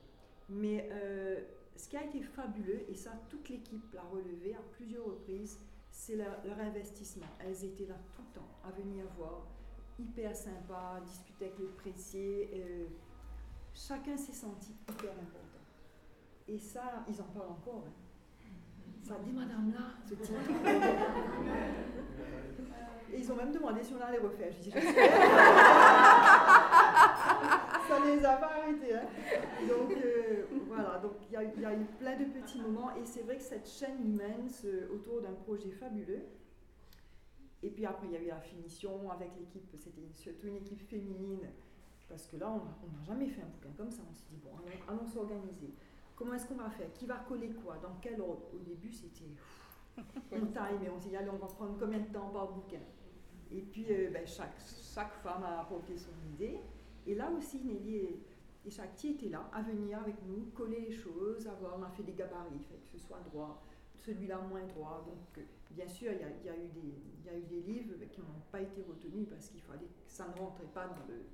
Mais euh, ce qui a été fabuleux, et ça toute l'équipe l'a relevé à plusieurs reprises, c'est leur, investissement. Elles étaient là tout le temps, à venir voir, hyper sympa, discuter avec les pressiers. Euh, chacun s'est senti hyper important. Et ça, ils en parlent encore. Hein. Ça dit Madame là, ce type. Et ils ont même demandé si on allait refaire. Je dis, ça les a pas arrêtés. Hein. Donc euh, voilà, donc il y, a eu plein de petits moments et c'est vrai que cette chaîne humaine autour d'un projet fabuleux. Et puis après, il y a eu la finition avec l'équipe, c'était surtout une équipe féminine, parce que là, on n'a jamais fait un bouquin comme ça. On s'est dit, bon, allons, s'organiser. Comment est-ce qu'on va faire? Qui va coller quoi? Dans quel ordre? Au début, c'était on taille, mais on s'est dit, allez, on va prendre combien de temps par bouquin? Et puis, euh, ben, chaque, femme a apporté son idée. Et là aussi, Nelly et, et Shakti étaient là, à venir avec nous, coller les choses, avoir, on a fait des gabarits, fait que ce soit droit, celui-là moins droit. Donc, euh, bien sûr, il y, a eu des, y a eu des livres qui n'ont pas été retenus parce qu'il fallait ça ne rentrait pas dans, le,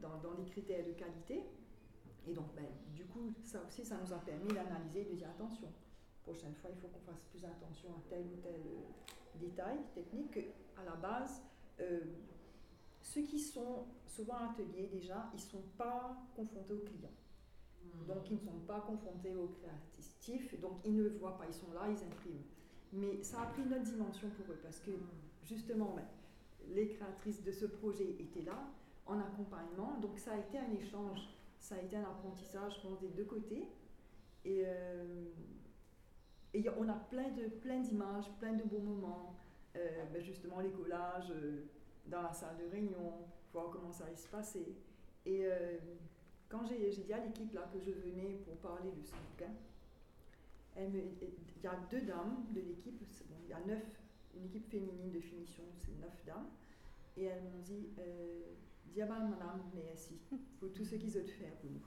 dans, les critères de qualité. Et donc, ben, du coup, ça aussi, ça nous a permis d'analyser et de dire attention, prochaine fois, il faut qu'on fasse plus attention à tel ou tel euh, détail technique. À la base, euh, ceux qui sont souvent ateliers déjà, ils ne sont pas confrontés aux clients. Donc ils ne sont pas confrontés aux créatifs, donc ils ne voient pas, ils sont là, ils impriment. Mais ça a pris une autre dimension pour eux parce que justement, ben, les créatrices de ce projet étaient là en accompagnement, donc ça a été un échange, ça a été un apprentissage, je pense, des deux côtés. Et, euh, on a plein de plein d'images, plein de beaux moments. Euh, ben justement, les collages euh, dans la salle de réunion, voir comment ça allait se passer. Quand j'ai dit à l'équipe là que je venais pour parler de ce bouquin, il y a deux dames de l'équipe, bon, il y a neuf, une équipe féminine de finition, c'est neuf dames, et elles m'ont dit, euh, Diaba madame, mais ici, pour tout ce qu'ils ont faire pour nous.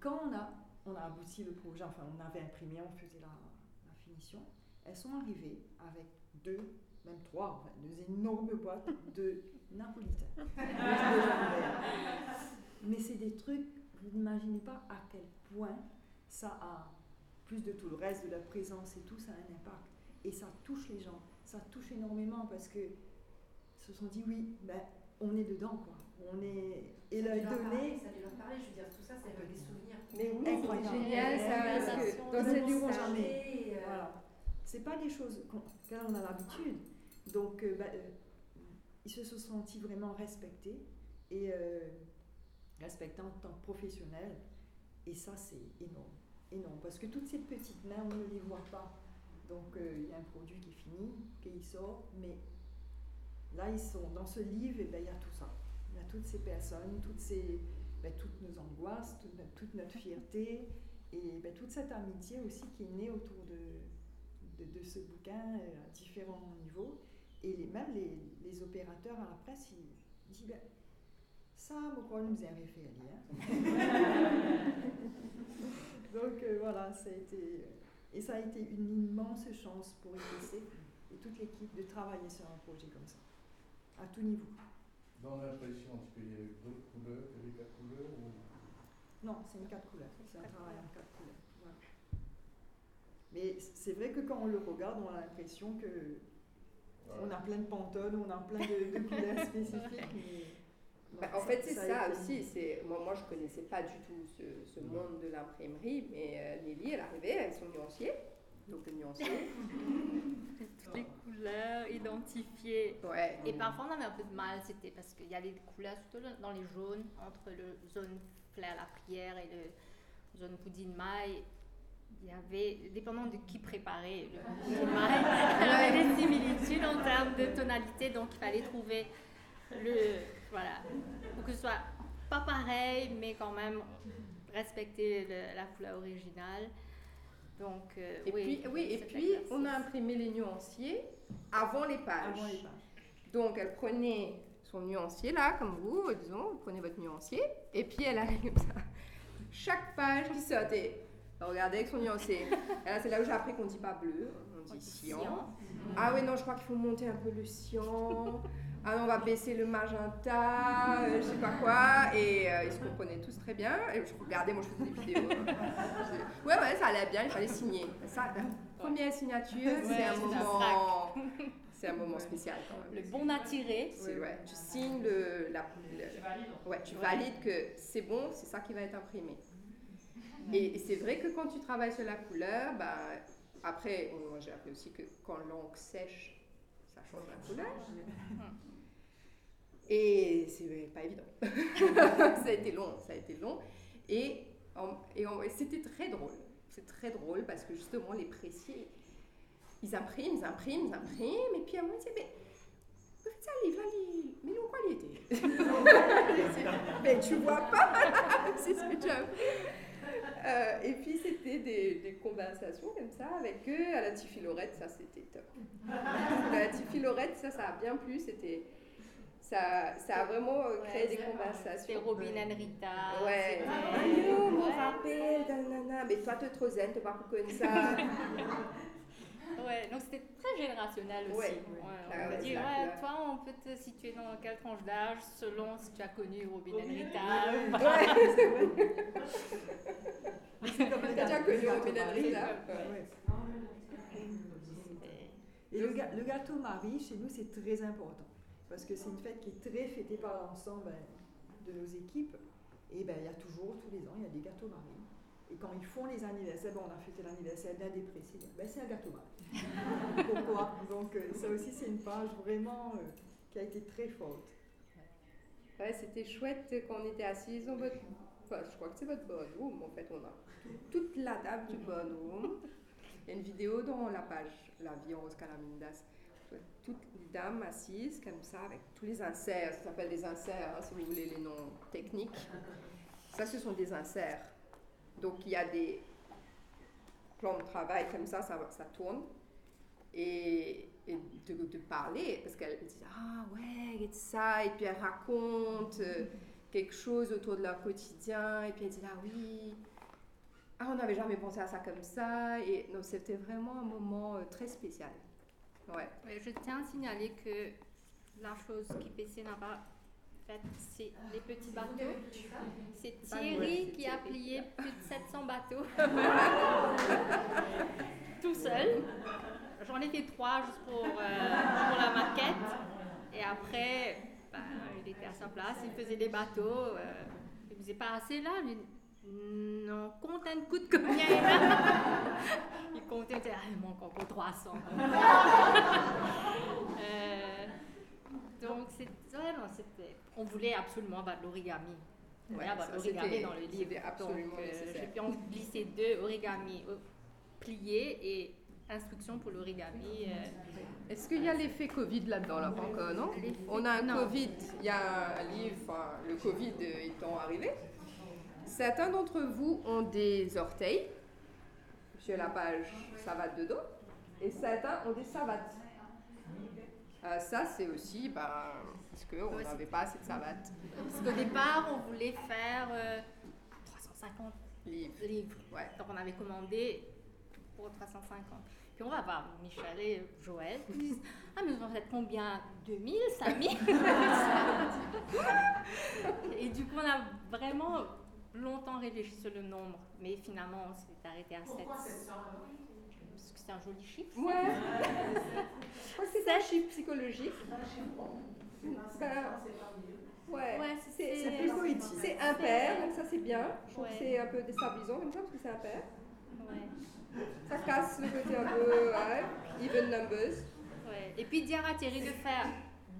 Quand on a, on a abouti le projet, enfin on avait imprimé, on faisait la, la finition, elles sont arrivées avec deux, même trois, en fait, deux énormes boîtes de napolitains. [laughs] Mais c'est des trucs, vous n'imaginez pas à quel point ça a, plus de tout le reste, de la présence et tout, ça a un impact. Et ça touche les gens, ça touche énormément parce que se sont dit oui, ben, on est dedans quoi. On est et parler, donner. Ça a dû leur parler, je veux dire, tout ça, ça évoque des souvenirs. Mais oui, c'est génial ça, dans cette histoire- jamais. euh, Voilà. C'est pas des choses qu'on- auxquelles on a l'habitude. Donc, euh, bah, euh, ils se sont sentis vraiment respectés et euh, respectés en tant que professionnels. Et ça, c'est énorme. Énorme. Parce que toutes ces petites mains, on ne les voit pas. Donc, euh, il y a un produit qui est fini, qui sort, mais là, ils sont dans ce livre, et ben, il y a tout ça. Il y a toutes ces personnes, toutes, ces, ben, toutes nos angoisses, toute notre, fierté, et ben, toute cette amitié aussi qui est née autour de, de, ce bouquin euh, à différents niveaux. Et même les, les opérateurs à la presse, ils disent ça, pourquoi nous avez fait hein? [laughs] Donc euh, voilà, ça a été, et ça a été une immense chance pour IPC et toute l'équipe de travailler sur un projet comme ça, à tout niveau. Dans l'impression, est-ce qu'il y a eu d'autres couleurs, il y avait quatre couleurs ou... Non, c'est une quatre couleurs. C'est un travail en quatre couleurs. voilà. Mais c'est vrai que quand on le regarde, on a l'impression que on a plein de pantones, on a plein de, de couleurs [laughs] spécifiques. mais Bah, en fait, c'est a ça, aussi. C'est moi, moi, je connaissais pas du tout ce, ce monde de l'imprimerie, mais euh, Nelly, elle arrivait avec son nuancier, donc le nuancier. Toutes les [laughs] couleurs identifiées. Ouais. Et parfois on avait un peu de mal, c'était parce qu'il y avait des couleurs surtout dans les jaunes, entre le zone flair la prière et le zone poudine maille. Il y avait, dépendant de qui préparait le [laughs] poudine maille, il y avait des similitudes en termes de tonalité, donc il fallait trouver le. Voilà, pour que ce soit pas pareil, mais quand même respecter le- la couleur originale. Donc, euh, Et oui, puis, oui, et puis on a imprimé les nuanciers avant les pages. Avant les pages. Donc, elle prenait son nuancier là, comme vous, disons, vous prenez votre nuancier, et puis elle allait comme ça. Chaque page qui sortait, elle regardait avec son nuancier. C'est là où j'ai appris qu'on dit pas bleu, on dit cyan. Ah oui, non, je crois qu'il faut monter un peu le cyan. Ah non, on va baisser le magenta, euh, je sais pas quoi. Et euh, ils se comprenaient tous très bien. Et je regardais, moi je faisais des vidéos. hein. Ouais, ouais, ça allait bien, il fallait signer. Ça, la première signature, c'est Ouais, un c'est un moment. C'est un moment spécial quand même. Le bon à tirer. C'est- ouais, tu signes le, la, le- ouais, tu valides que c'est bon, c'est ça qui va être imprimé. Et, et c'est vrai que quand tu travailles sur la couleur, bah, après, moi j'ai appris aussi que quand l'encre sèche, ça change la couleur. Et c'est pas évident. [laughs] ça a été long, ça a été long. Et, et c'était très drôle. C'est très drôle parce que justement, les pressiers, ils impriment, ils impriment, ils impriment. Et puis à moment, ils mais ça livre, là, il- mais où quoi il [laughs] Mais tu vois pas [laughs] C'est ce que tu as Euh, et puis c'était des, des conversations comme ça avec eux à la Tiffy-Lorette, ça c'était top. La Tiffy-Lorette, ça, ça a bien plu, c'était. Ça, ça a vraiment euh, créé Ouais, des conversations. C'est Robin Henrita. Ouais. c'était- Ah, yo, mon Ouais. rappel, nanana. Mais toi, tu es trop zen, tu pas comme ça. [laughs] Ouais, donc c'était très générationnel aussi. Ouais. Ouais, Ah on peut c'est dire, toi, on peut te situer dans quelle tranche d'âge selon si tu as connu Robin Henrita. [laughs] Ouais, c'est vrai. Le T'as déjà gâteau- connu Robin Ouais. Et le, le gâteau Marie, chez nous, c'est très important. Parce que c'est une fête qui est très fêtée par l'ensemble ben, de nos équipes. Et ben, il y a toujours, tous les ans, il y a des gâteaux Marie. Et quand ils font les anniversaires, ben, on a fêté l'anniversaire d'un précis, ben, c'est un gâteau Marie. [laughs] Pourquoi? Donc, euh, ça aussi, c'est une page vraiment euh, qui a été très forte. Ouais, c'était chouette quand on était assises dans votre. Enfin, je crois que c'est votre bonne En fait, on a toute la table du bonne Il y a une vidéo dans la page La vie en rose Calamindas. Toutes les dames assises comme ça, avec tous les inserts. Ça s'appelle des inserts, hein, si vous voulez les noms techniques. Ça, ce sont des inserts. Donc, il y a des. plan de travail comme ça, ça, tourne. Et, de, parler, parce qu'elle dit Ah ouais, et ça, et puis elle raconte euh, quelque chose autour de leur quotidien, et puis elle dit Ah oui, ah, on n'avait jamais pensé à ça comme ça. Et donc c'était vraiment un moment euh, très spécial. Ouais. Ouais, je tiens à signaler que la chose qui PC n'a pas faite, c'est les petits bateaux. C'est Thierry qui a plié plus de 700 bateaux. [laughs] Tout seul. J'en ai fait trois juste pour, euh, pour la maquette. Et après, ben, il était à sa place, il faisait des bateaux. euh, il faisait pas assez là. mais non, compte un coup de combien il disait, ah, il manque encore 300. Euh, donc, c'est, ouais, non, c'était, on voulait absolument avoir de l'origami. Voulait Ouais, avoir de ça, l'origami dans le livre. absolument Donc, euh, j'ai pu en glisser deux origami euh, pliés et instructions pour l'origami. euh, Est-ce qu'il y a l'effet Covid là-dedans, là, encore, non? On a un non. Covid, il y a un livre, le Covid euh, étant arrivé. Certains d'entre vous ont des orteils. Monsieur Lapage, savate de dos. Et certains ont des savates. Euh, ça, c'est aussi bah, parce qu'on Ouais, n'avait pas assez de savates. Parce qu'au départ, on voulait faire euh, 350 Livres. livres. Ouais. Donc on avait commandé pour 350. Puis on va voir Michel et Joël. Ils disent Ah, mais vous en faites combien? 2000 5000 [laughs] Et du coup, on a vraiment longtemps réfléchi sur le nombre. Mais finalement, on s'est arrêté à 7. Pourquoi 700 alors Parce que c'est un joli chiffre. Ouais. Je crois que c'est un chiffre psychologique. Ben, ouais. Ouais, c'est C'est plus poétique. c'est impair, donc ça c'est bien. Je trouve Ouais. que c'est un peu déstabilisant comme ça parce que c'est impair. Ouais. Ça casse le côté un peu ouais, even numbers. Ouais. Et puis dire à Thierry de faire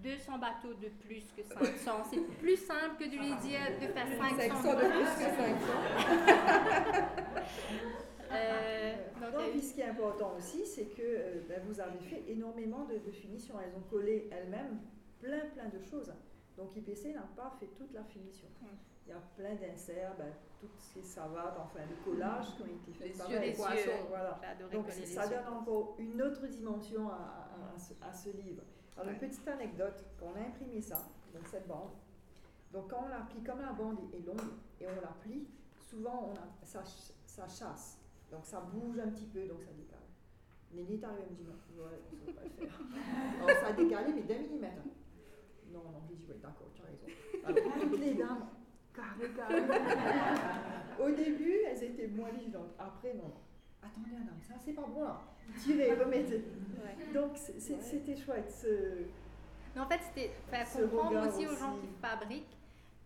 200 bateaux de plus que 500, c'est plus simple que de lui dire de faire 500. 500 de plus que 500. Euh, donc, Non, il y a eu- puis ce qui est important aussi, c'est que euh, ben, vous avez fait énormément de, de finitions. Elles ont collé elles-mêmes plein, plein de choses. Donc IPC n'a pas fait toute la finition. Mm. Il y a plein d'inserts, ben, toutes ces savates, enfin les collages qui ont été faits Les par les poissons. yeux. Voilà. Donc ça donne encore une autre dimension à, à- à ce, à ce livre. Alors une petite anecdote, quand on a imprimé ça, donc cette bande, donc quand on la plie, comme la bande est longue et on la plie, souvent on a, ça, ch- ça chasse, donc ça bouge un petit peu, donc ça décale. Néné est arrivé, elle me dit non, ça va pas le faire. [laughs] Alors ça a décalé, mais d'un millimètre. Non, non, j'ai dit oui, d'accord, tu as raison. Alors [laughs] toutes les dames, carré, carré. [laughs] Au début, elles étaient moins vigilantes. Après, non, Attendez, madame, ça c'est pas bon là. Tirez, remettez. Ouais. Donc c'était chouette. ce- Mais en fait, c'était faire comprendre aussi, aux gens qui fabriquent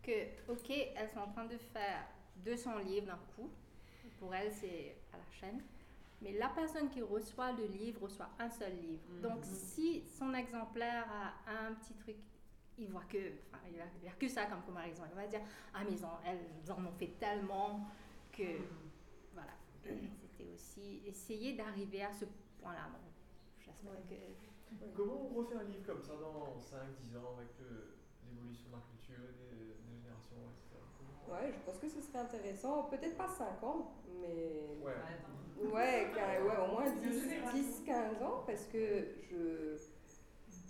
que, ok, elles sont en train de faire 200 livres d'un coup. Pour elles, c'est à la chaîne. Mais la personne qui reçoit le livre reçoit un seul livre. Donc, si son exemplaire a un petit truc, il voit que, enfin, il a, que ça comme comparaison. Il va dire, ah, mais ils en- elles en ont fait tellement que, voilà. C'était aussi essayer d'arriver à ce point-là. Bon, J'espère Ouais. que Comment on refait un livre comme ça dans 5-10 ans avec le- l'évolution de la culture et des, des générations, etc. Ouais, je pense que ce serait intéressant. Peut-être pas 5 ans, mais Ouais. Ouais, car- ouais, au moins 10, 15 ans, parce que je...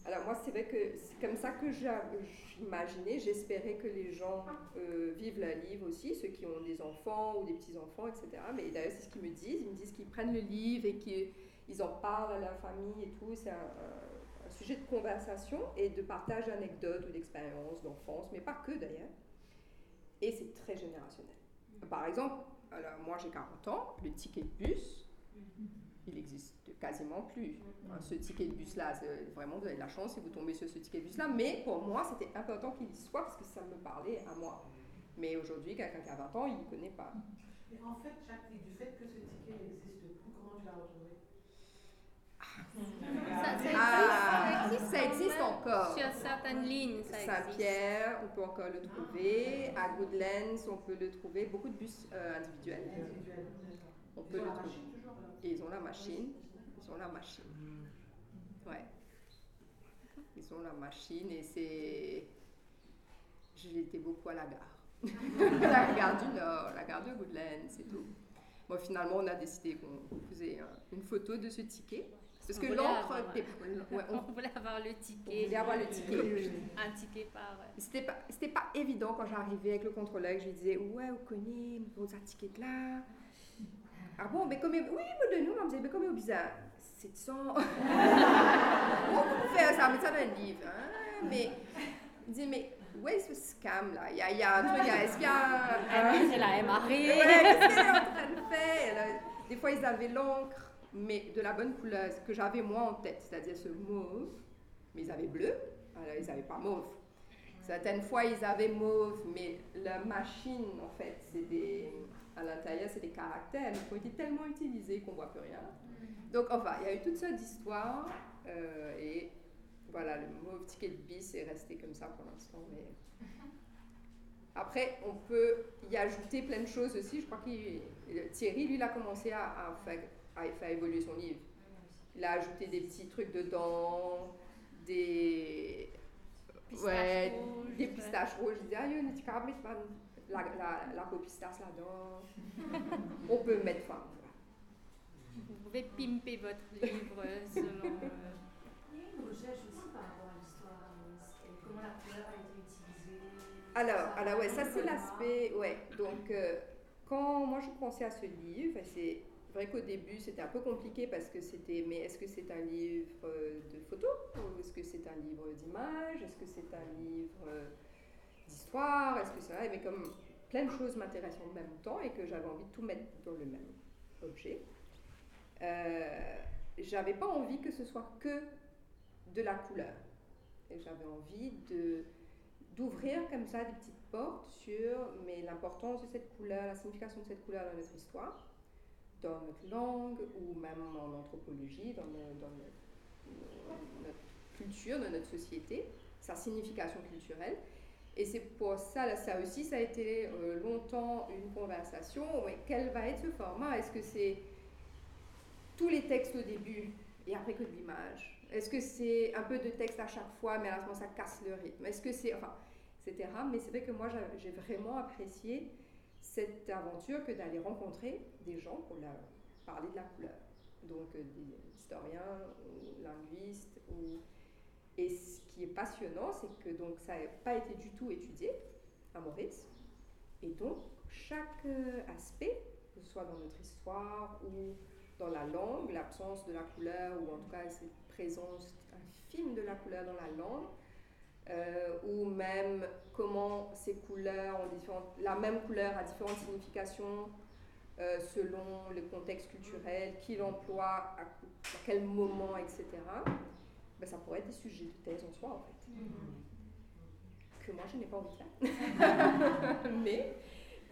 Alors moi, c'est vrai que c'est comme ça que j'imaginais, j'espérais que les gens euh, vivent la livre aussi, ceux qui ont des enfants ou des petits-enfants, etc. Mais d'ailleurs, c'est ce qu'ils me disent. Ils me disent qu'ils prennent le livre et qu'ils en parlent à leur famille et tout. C'est un, un- un sujet de conversation et de partage d'anecdotes ou d'expériences d'enfance, mais pas que d'ailleurs. Et c'est très générationnel. Par exemple, alors moi j'ai 40 ans, le ticket de bus, il existe quasiment plus. Hein, Ce ticket de bus-là, c'est- vraiment vous avez de la chance si vous tombez sur ce ticket de bus-là, mais pour moi c'était important qu'il y soit parce que ça me parlait à moi. Mais aujourd'hui, quelqu'un qui a 20 ans, il ne connaît pas. Mais en fait, Jacques, du fait que ce ticket n'existe plus, comment tu l'as retrouvé? Ça, ça Ah, existe, ça existe encore. Sur certaines lignes, ça existe. Saint-Pierre, on peut encore le trouver. À Goodlands, on peut le trouver. Beaucoup de bus euh, individuels. Individuel. On Ils peut ont le la trouver. machine toujours là. Et ils ont la machine. Ils ont la machine. Ouais. Ils ont la machine et c'est. Été beaucoup à la gare. [laughs] la gare du Nord, la gare de Goodlands, c'est tout. Bon, finalement, on a décidé qu'on faisait euh, une photo de ce ticket. Parce On que l'encre, avoir, ouais, on [laughs] On voulait avoir le on ticket. voulait avoir le ticket. Un ticket par. C'était pas, c'était pas évident quand j'arrivais avec le contrôleur que je lui disais Ouais, vous connaissez vos tickets là Ah bon, mais comme. Oui, mais de nous, on me disait Mais comme bizarre 700. bon, vous faire ça, mais ça dans un livre. hein, mais. Il disait Mais où est ce scam là? Il y a, il y a un truc, est-ce qu'il y a. Elle elle a marré. Ouais, qu'est-ce qu'elle est en train de faire là? Des fois, ils avaient l'encre, mais de la bonne couleur, ce que j'avais moi en tête, c'est-à-dire ce mauve, mais ils avaient bleu, alors ils n'avaient pas mauve. Certaines fois, ils avaient mauve, mais la machine, en fait, c'est des, à l'intérieur, c'est des caractères qui ont été tellement utilisés qu'on voit plus rien. Donc, enfin, il y a eu toutes sortes d'histoires, euh, et voilà, le mauve ticket de bis est resté comme ça pour l'instant, mais [laughs] après, on peut y ajouter plein de choses aussi. Je crois que Thierry, lui, il a commencé à, à faire, à faire évoluer son livre. Il a ajouté des petits trucs dedans, des, Pistache ouais, rouge, des ouais. pistaches rouges. Je disais, ah, il y a une la, la, la pistache là-dedans. [laughs] on peut mettre, enfin, Vous pouvez pimper votre livre selon. euh, Il y a une recherche aussi par rapport à l'histoire, euh, comment la couleur a été utilisée. Alors, alors ouais, ça c'est l'aspect, ouais. Donc, euh, quand moi je pensais à ce livre, c'est vrai qu'au début c'était un peu compliqué parce que c'était, mais est-ce que c'est un livre de photos ou est-ce que c'est un livre d'images, est-ce que c'est un livre euh, d'histoire, est-ce que c'est vrai, mais comme plein de choses m'intéressent en même temps et que j'avais envie de tout mettre dans le même objet, euh, j'avais pas envie que ce soit que de la couleur. Et j'avais envie de d'ouvrir comme ça des petites portes sur mais l'importance de cette couleur, la signification de cette couleur dans notre histoire, dans notre langue ou même en anthropologie, dans, no- dans no- no- notre culture, dans notre société, sa signification culturelle. Et c'est pour ça, là, ça aussi, ça a été euh, longtemps une conversation. Ouais, quel va être ce format? Est-ce que c'est tous les textes au début et après que de l'image? Est-ce que c'est un peu de texte à chaque fois, mais à ce moment ça casse le rythme? Est-ce que c'est. Enfin, etc. Mais c'est vrai que moi, j'a- j'ai vraiment apprécié cette aventure que d'aller rencontrer des gens pour leur parler de la couleur. Donc, euh, des historiens ou linguistes. Ou... Et ce qui est passionnant, c'est que donc, ça n'a pas été du tout étudié à Maurice. Et donc, chaque euh, aspect, que ce soit dans notre histoire ou dans la langue, l'absence de la couleur, ou en tout cas cette présence infime de la couleur dans la langue, euh, ou même comment ces couleurs la même couleur a différentes significations euh, selon le contexte culturel, qui l'emploie, à quel moment, etc. Ben, ça pourrait être des sujets de thèse en soi, en fait. Que moi, je n'ai pas envie de faire. [laughs] Mais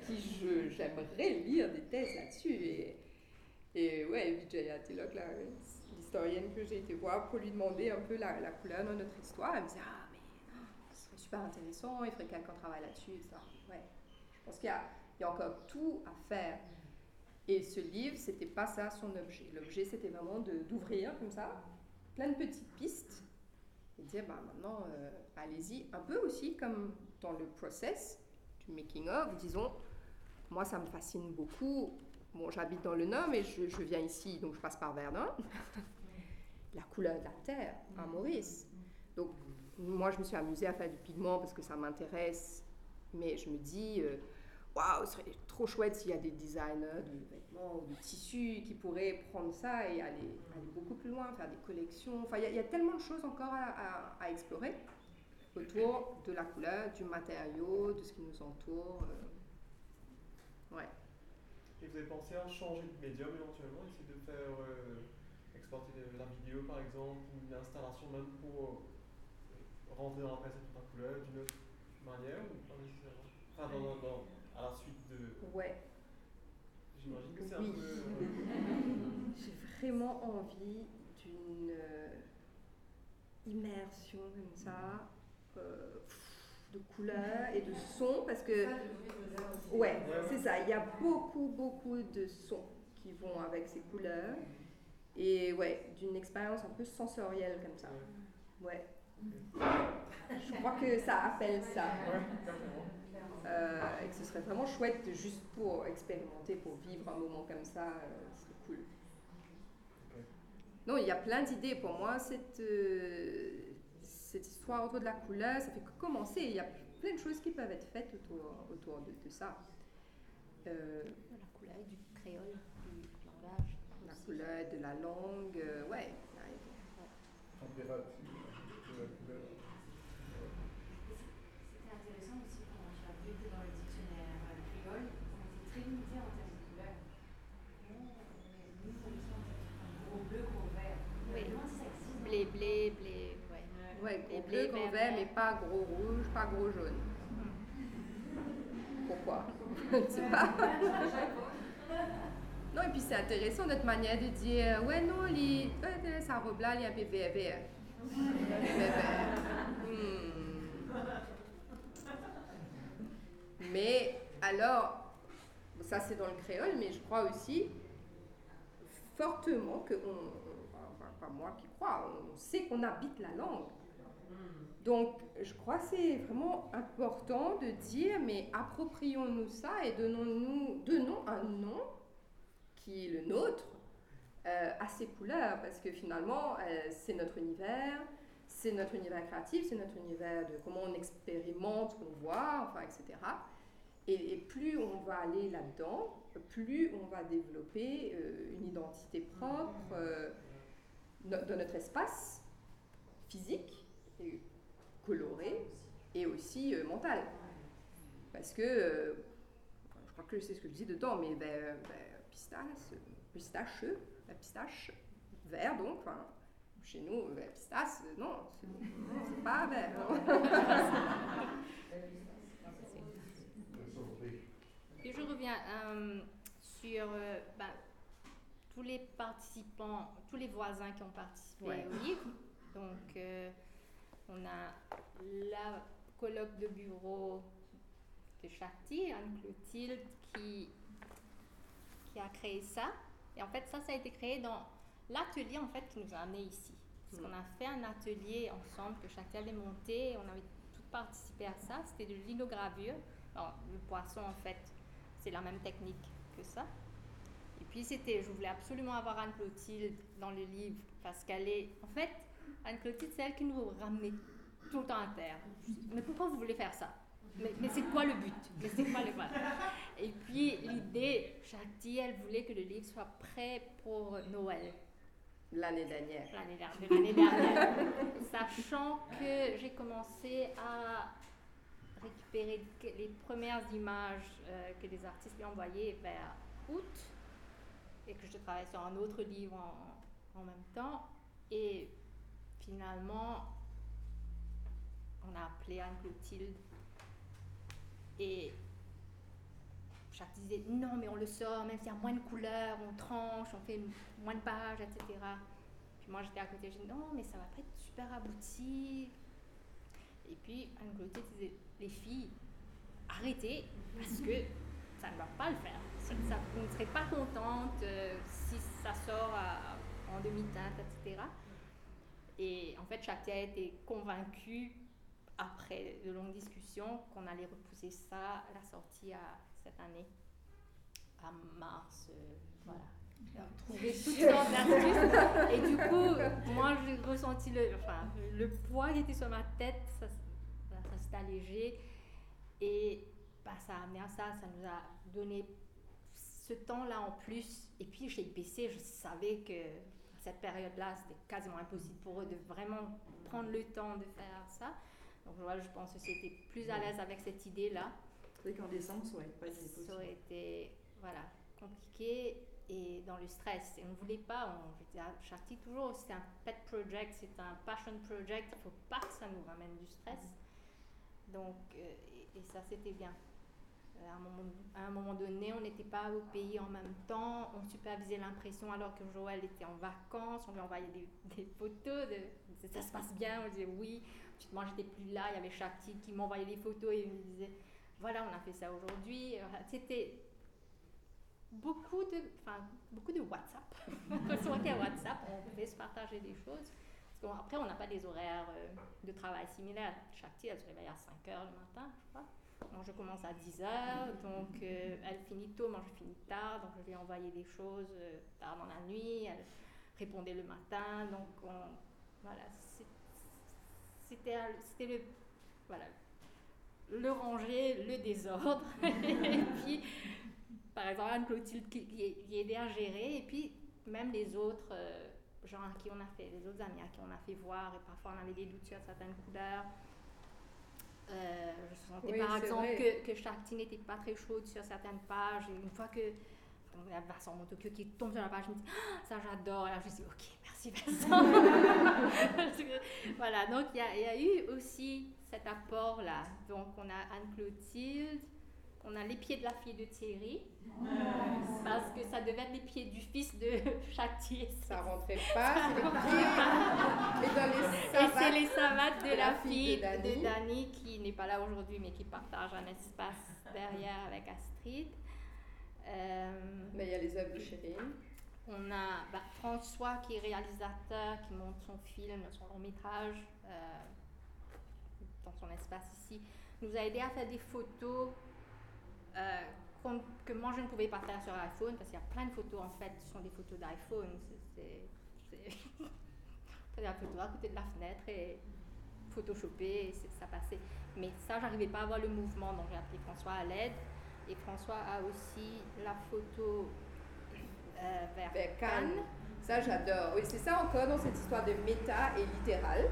qui je- j'aimerais lire des thèses là-dessus. Et, et ouais, Vijaya Tilok, là, l'historienne que j'ai été voir pour lui demander un peu la, la couleur dans notre histoire, elle me disait Ah, mais non, ce serait super intéressant, il faudrait quelqu'un travaille là-dessus. Ça. Ouais. Je pense qu'il y a, il y a encore tout à faire. Et ce livre, c'était pas ça son objet. L'objet, c'était vraiment de- d'ouvrir comme ça, plein de petites pistes, et dire bah, maintenant, euh, allez-y. Un peu aussi comme dans le process du making of, disons, moi, ça me fascine beaucoup. Bon, j'habite dans le Nord, mais je, je viens ici, donc je passe par Verdun. [laughs] la couleur de la terre à Maurice. Donc, moi, je me suis amusée à faire du pigment parce que ça m'intéresse. Mais je me dis, euh, waouh, ce serait trop chouette s'il y a des designers de vêtements ou de tissus qui pourraient prendre ça et aller, aller beaucoup plus loin, faire des collections. Enfin, il y a- tellement de choses encore à, explorer autour de la couleur, du matériau, de ce qui nous entoure. euh. Ouais. Et vous avez pensé à changer de médium éventuellement, essayer de faire euh, exporter de la vidéo par exemple, ou une installation même pour euh, rentrer dans la présentation de la couleur d'une autre manière ou pas nécessairement? Enfin, dans, dans- dans- à la suite de. Ouais. J'imagine que c'est Oui. un peu. [laughs] euh, J'ai vraiment envie d'une euh, immersion comme ça, euh, de couleurs et de sons, parce que, ouais, c'est ça, il y a beaucoup, beaucoup de sons qui vont avec ces couleurs, et ouais, d'une expérience un peu sensorielle comme ça. Ouais. Je crois que ça appelle ça. Euh, et que ce serait vraiment chouette juste pour expérimenter, pour vivre un moment comme ça, euh, c'est cool. Non, il y a plein d'idées. Pour moi, cette, euh, cette histoire autour de la couleur, ça fait que commencer. Il y a plein de choses qui peuvent être faites autour, autour de, de ça. Euh, La couleur du créole, du langage. la aussi. couleur de la langue, euh, ouais. ouais. C'était intéressant aussi quand j'ai vu que dans le dictionnaire créole, on était très limité en termes de couleurs. Nous, on est- nous, on dit un gros bleu, gros vert. Oui. Ça. Blé, blé, blé, ouais. Ouais, gros blé, bleu, gros vert, mais pas gros rouge, pas gros jaune. [laughs] Pourquoi? Je ne sais pas. [laughs] Non, et puis c'est intéressant notre manière de dire Ouais, non, les, euh, sa robe là, elle est un Vert, vert. Hmm. Mais alors, ça c'est dans le créole, mais je crois aussi fortement que, on- enfin, pas moi qui crois, on sait qu'on habite la langue. Donc, je crois que c'est vraiment important de dire, mais approprions-nous ça et donnons-nous, donnons un nom qui est le nôtre euh, à ces couleurs, parce que finalement, euh, c'est notre univers, c'est notre univers créatif, c'est notre univers de comment on expérimente qu'on voit, enfin, etc. Et, plus on va aller là-dedans, plus on va développer euh, une identité propre no- dans notre espace physique, coloré, et aussi mental. Parce que, je crois que c'est ce que je dis dedans, mais ben, ben, pistache, pistache, la pistache, vert donc, enfin, chez nous, ben, pistache, euh, non, c'est c'est pas vert. [laughs] Et je reviens euh, sur euh, ben, tous les participants, tous les voisins qui ont participé Ouais. au livre. Donc, euh, on a la colloque de bureau de Charty, Anne-Clotilde, qui, qui a créé ça. Et en fait, ça, ça a été créé dans l'atelier en fait, qui nous a amenés ici. Parce Mm. qu'on a fait un atelier ensemble que Charty avait monté, on avait toutes participé à ça. C'était de linogravure. Alors, le poisson, en fait, c'est la même technique que ça. Et puis, c'était, je voulais absolument avoir Anne-Clotilde dans le livre parce qu'elle est, en fait, Anne-Clotilde, c'est elle qui nous ramenait tout le temps à terre. Mais pourquoi vous voulez faire ça? Mais, mais c'est quoi le but? Mais c'est quoi le voilà. Et puis, l'idée, Charty, elle voulait que le livre soit prêt pour Noël L'année dernière. l'année dernière, de l'année dernière. [laughs] Sachant que j'ai commencé à récupérer les premières images euh, que les artistes lui envoyaient vers août et que je travaillais sur un autre livre en, en même temps. Et finalement, on a appelé Anne-Clotilde et chaque disait non mais on le sort même s'il y a moins de couleurs on tranche on fait moins de pages etc puis moi j'étais à côté je dis non mais ça va pas être super abouti. Et puis Anne-Clotilde disait les filles arrêtez parce que ça ne va pas le faire. Ça, vous ne serez pas contente euh, si ça sort en demi-teinte etc et en fait Chakti a été convaincue après de longues discussions qu'on allait repousser ça, la sortie à cette année, à mars, euh, voilà. Trouver toutes sortes d'astuces. Et du coup, moi j'ai ressenti le, enfin, le poids qui était sur ma tête, ça, ça, s'est allégé. Et bah, ça a amené à ça, ça nous a donné ce temps-là en plus. Et puis chez IPC, je savais que cette période-là, c'était quasiment impossible pour eux de vraiment prendre le temps de faire ça. Donc voilà, je pense que c'était plus à l'aise avec cette idée-là. C'est vrai qu'en décembre, ça aurait pas. Ça aurait été voilà, compliqué et dans le stress. Et on ne voulait pas, on, je dis à Charty toujours, c'est un pet project, c'est un passion project, il ne faut pas que ça nous ramène du stress. Donc, euh, et, et ça c'était bien. Euh, À un, moment, à un moment donné, on n'était pas au pays en même temps, on supervisait l'impression alors que Joël était en vacances, on lui envoyait des, des photos, de, ça se passe bien, on disait oui. Moi j'étais plus là, il y avait Charty qui m'envoyait des photos et me disait voilà, on a fait ça aujourd'hui. Euh, C'était beaucoup de, enfin, beaucoup de WhatsApp. [laughs] Sur le WhatsApp, on pouvait se partager des choses. Parce qu'après, on n'a pas des horaires euh, de travail similaires. Chaque fille, elle se réveille à 5 heures le matin, je crois. Moi, je commence à 10 heures, donc euh, elle finit tôt, moi je finis tard, donc je lui ai envoyé des choses tard dans la nuit, elle répondait le matin, donc on- voilà, c'est- c'était le, voilà, le ranger, le désordre, [laughs] et puis, par exemple, Anne-Clotilde qui, qui, aidait à gérer, et puis même les autres euh, gens à qui on a fait, les autres amis à qui on a fait voir, et parfois on avait des doutes sur certaines couleurs. Euh, je sentais Oui, par exemple vrai. que, que n'était pas très chaude sur certaines pages. Et une fois que donc, il y a Vincent Montocchio qui tombe sur la page, je me dis Ah, ça j'adore. Et là je me dis ok, merci Vincent. [laughs] Voilà, donc il y, a, il y a eu aussi cet apport là. Donc on a Anne-Clotilde, on a les pieds de la fille de Thierry, parce que ça devait être les pieds du fils de [laughs] Shakti. Ça rentrait pas. Et c'est les savates de de la fille fille de Dani. de Dani qui n'est pas là aujourd'hui mais qui partage un espace derrière avec Astrid. Euh, Mais il y a les œuvres de Chérine. On a bah, François qui est réalisateur, qui monte son film, son long métrage euh, dans son espace ici. Nous a aidé à faire des photos euh, que moi je ne pouvais pas faire sur iPhone parce qu'il y a plein de photos en fait qui sont des photos d'iPhone. C'est- la [laughs] photo à côté de la fenêtre et photoshopé et ça passait. Mais ça, j'arrivais pas à voir le mouvement donc j'ai appelé François à l'aide. Et François a aussi la photo vers, Vers Cannes. Cannes. Ça, j'adore. Oui, c'est ça encore dans cette histoire de méta et littéral.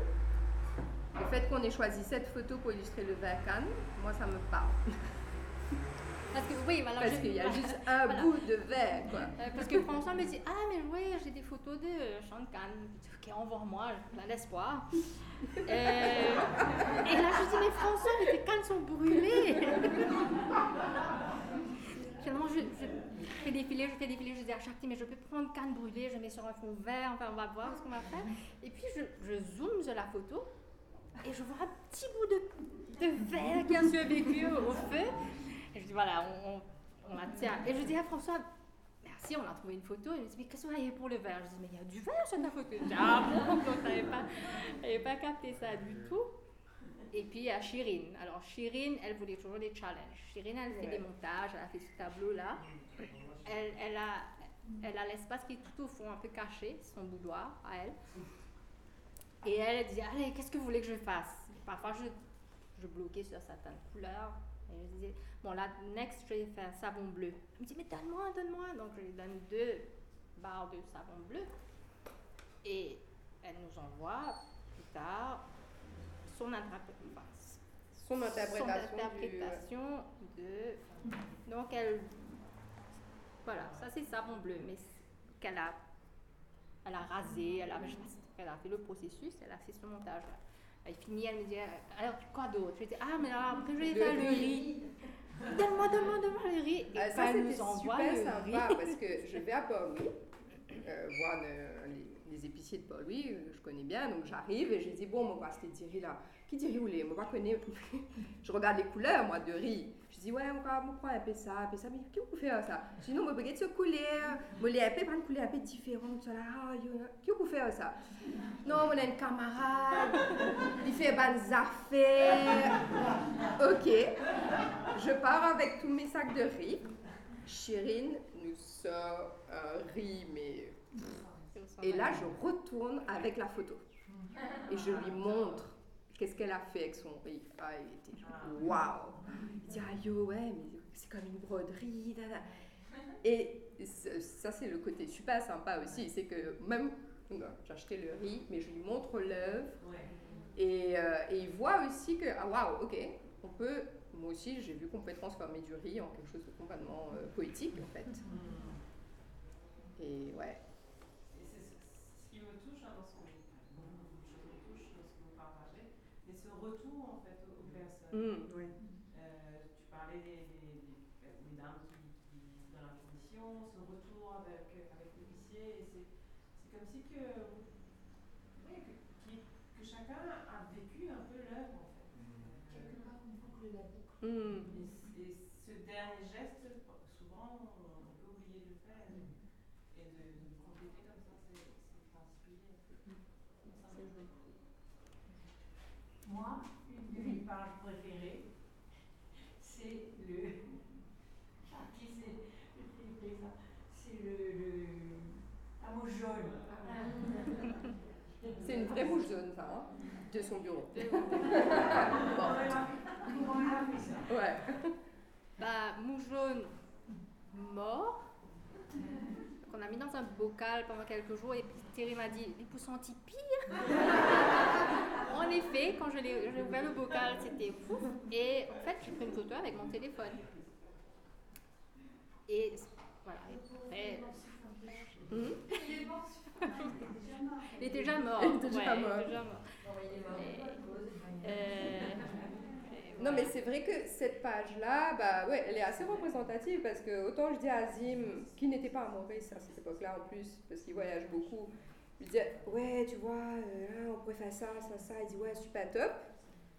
Le fait qu'on ait choisi cette photo pour illustrer le verre Cannes, moi, ça me parle. [laughs] Parce que oui, alors Parce je- qu'il y a juste [laughs] un Voilà. bout de verre, quoi. Euh, parce que François me dit Ah, mais oui, j'ai des photos de euh, Sean Cannes. Je dis, Ok, envoie-moi, j'ai plein d'espoir. Euh, et là, je dis Mais François, mais tes cannes sont brûlées. Finalement, je, je fais défiler, je fais défiler, je dis à chaque mais je peux prendre canne brûlée, je mets sur un fond vert, enfin, on va voir ce qu'on va faire. Et puis, je, je zoome sur la photo et je vois un petit bout de, de verre qui a survécu au, feu. Et je dis Voilà, on, on, la tient. Et je dis à François Merci, on a trouvé une photo. Il me dit, mais qu'est-ce qu'on a pour le verre? Je dis, mais il y a du verre sur ta photo. Je dis, ah bon? [laughs] Donc, t'avais pas, t'avais pas capté ça du tout. Et puis, il y a Chirine. Alors, Chirine, elle voulait toujours des challenges. Chirine, elle fait Ouais. des montages, elle a fait ce tableau-là. Elle, elle a, elle a l'espace qui est tout au fond, un peu caché, son boudoir à elle. Et elle dit, allez, qu'est-ce que vous voulez que je fasse? Parfois, je, je bloquais sur certaines couleurs. Et je disais, bon là, next, je vais faire savon bleu. Elle me dit, mais donne-moi, donne-moi. Donc, je lui donne deux barres de savon bleu. Et elle nous envoie plus tard son, interpré- enfin, Son interprétation. son du- interprétation de... Donc, elle... Voilà, ça c'est savon bleu, mais qu'elle a, elle a rasé, elle a, je sais pas si elle a fait le processus, elle a fait ce montage-là. Elle finit, elle me dit, alors quoi d'autre Je dis, ah, mais alors après je vais faire le riz. Donne-moi, donne-moi, donne-moi le riz. Et Ah, ça, elle nous envoie super le sympa riz. parce que je vais à Paul-Louis euh, voir le- les, les épiciers de Paul-Louis, euh, je connais bien, donc j'arrive et je dis bon, moi, c'était du riz là. Qui dit riz ou lait Moi, je connais. je regarde les couleurs, moi, de riz. Je dis ouais, moi, moi, prends un peu ça, un peu ça, mais qui vous fait ça? Je dis non, moi, regarde ce couleur, moi, les peu, prendre une un peu différente, là, ah, qui vous fait ça? Non, on a une camarade, il fait bonnes affaires. Ok, je pars avec tous mes sacs de riz. Chirine nous sort un riz, mais. Et là, je retourne avec la photo. Et je lui montre qu'est-ce qu'elle a fait avec son riz. Ah, il était genre, waouh! Il dit, ah yo, ouais, mais c'est comme une broderie. da, da. Et ça, c'est le côté super sympa aussi. C'est que même, j'ai acheté le riz, mais je lui montre l'œuvre. Et, euh, et il voit aussi que, ah waouh, ok, on peut, moi aussi j'ai vu qu'on peut transformer du riz en quelque chose de complètement euh, poétique en fait. Et ouais, Et c'est ce, ce qui me touche hein, dans ce que vous, beaucoup de choses me touchent dans ce que vous partagez, mais ce retour en fait aux, aux personnes. Mm. Oui. Euh, tu parlais des, des, des- des dames qui, qui dans la commission, ce retour avec, avec l'épicier, et c'est c'est comme si que, oui, que, chacun a vécu un peu l'œuvre en fait. Quelque part, on boucle la boucle. Mm. Et ce dernier geste, souvent, on peut oublier de le faire. Et de, de compléter comme ça, c'est c'est particulier. Ça, assez joli. Moi, une de mes pages préférées, c'est le. Ah, qui c'est qui fait ça C'est le, le. La mouche jaune. C'est une vraie mouche jaune, ça, hein, de son bureau. Ouais. Bah, mouche jaune mort, qu'on a mis dans un bocal pendant quelques jours, et puis Thierry m'a dit, il peut sentir pire. en effet, quand je l'ai j'ai ouvert le bocal, c'était fou. Et en fait, j'ai pris une photo avec mon téléphone. Et voilà. Et après. Il était déjà mort. Il était déjà Ouais, mort. il était déjà mort. Euh, Non, mais voilà. c'est vrai que cette page-là, bah ouais, elle est assez représentative parce que autant je dis à Azim, qui n'était pas à Maurice à cette époque-là en plus, parce qu'il voyage beaucoup, je lui disais, ouais, tu vois, euh, là, on pourrait faire ça, ça, ça. Il dit, ouais, super top.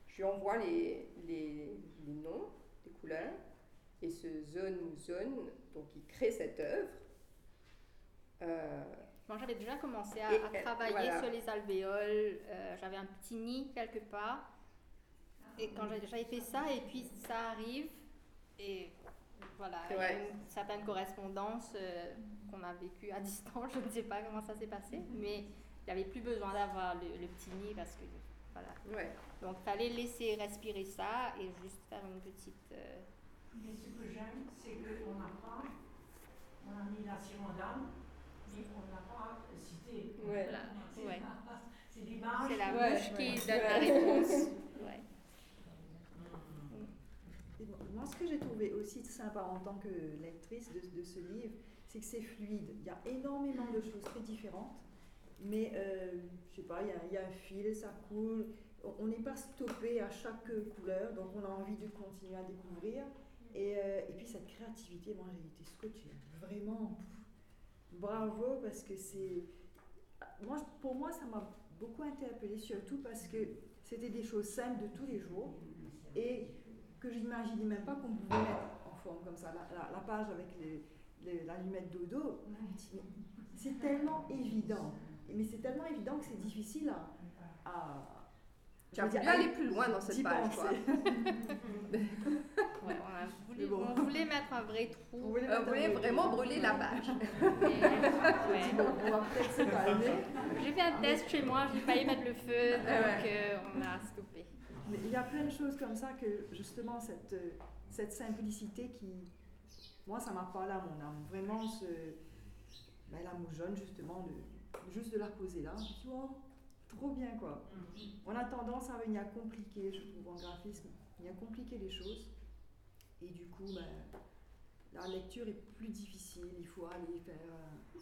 Je lui envoie les, les, les noms, les couleurs, et ce zone ou zone, donc il crée cette œuvre. Euh, Bon, j'avais déjà commencé à, travailler voilà. sur les alvéoles. euh, j'avais un petit nid quelque part. Et quand j'avais fait ça, et puis ça arrive, et voilà, il y a une certaine correspondance euh, qu'on a vécue à [laughs] distance. Je ne sais pas comment ça s'est passé, mais il n'y avait plus besoin d'avoir le, le petit nid parce que voilà. ouais. Donc, il fallait laisser respirer ça et juste faire une petite. euh, Mais ce que j'aime, c'est qu'on pas. On a mis la Sirandane, mais on n'a pas cité. Ouais. voilà, C'est ouais. c'est l'image. C'est la bouche ouais. qui donne la réponse. [laughs] Ouais. Et bon, Moi, ce que j'ai trouvé aussi sympa en tant que lectrice de, de ce livre, c'est que c'est fluide. Il y a énormément de choses très différentes, mais euh, je sais pas, il y, a, il y a un fil, ça coule. On- On n'est pas stoppé à chaque couleur, donc on a envie de continuer à découvrir. Et, euh, et puis cette créativité, moi j'ai été scotchée. Vraiment, pff, bravo parce que c'est. Moi, pour moi, ça m'a beaucoup interpellée, surtout parce que c'était des choses simples de tous les jours et que j'imaginais même pas qu'on pouvait mettre en forme comme ça. La, page avec l'allumette dodo, c'est tellement évident. Mais c'est tellement évident que c'est difficile à. Je voulu dire, aller plus loin dans cette page, quoi. [laughs] Ouais, on, a voulu, Mais bon. on voulait mettre un vrai On trou. voulait Euh, voulez mot. vraiment brûler la page. on. J'ai fait un test chez moi, j'ai failli mettre le feu, donc Ah ouais. euh, on a stoppé. Mais il y a plein de choses comme ça que justement cette, cette simplicité qui, moi ça m'a parlé à mon âme. Vraiment ce, ben, la mouche jaune justement, de, juste de la reposer là, je me oh, trop bien quoi. On a tendance à venir compliquer, je trouve en graphisme, venir compliquer les choses. Et du coup, ben, la lecture est plus difficile, il faut aller faire euh,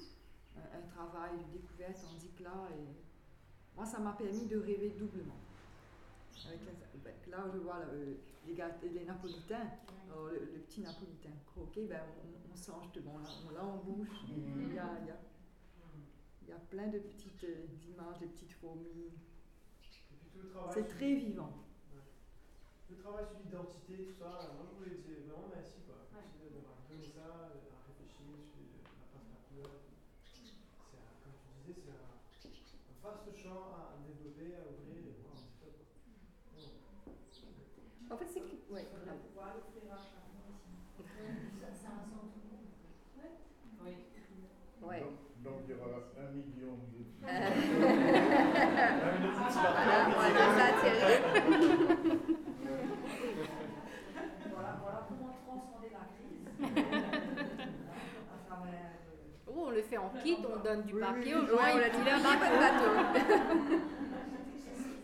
un, un travail de découverte, tandis que là, et, moi ça m'a permis de rêver doublement. Avec la- ben, là, je vois là, euh, les, les napolitains, alors, le, le petit napolitain croqué, ben, on, on sent justement, là, on l'a en bouche. Il y a, il y, a, il y a plein de petites euh, images, de petites fourmis. Et puis tout le travail C'est sur- très vivant. Le travail sur l'identité, tout ça, moi je voulais dire vraiment merci quoi. Merci d'avoir donné ça, à réfléchir sur la place de la couleur. C'est un- comme tu disais, c'est un, un vaste champ à développer, à ouvrir et voir un petit peu quoi. En fait, c'est que. Ouais. On va pouvoir l'offrir à chacun ici. Ça, ça rassemble tout le monde. Oui. Ouais. Donc, donc il y aura un million de. Voilà, voilà, ça, Thierry. Voilà, voilà comment transcender la crise. à travers. euh, Oh, on kit, on donne du Oui, papier aux gens Ouais, on et a puis pliez votre bateau. bateau.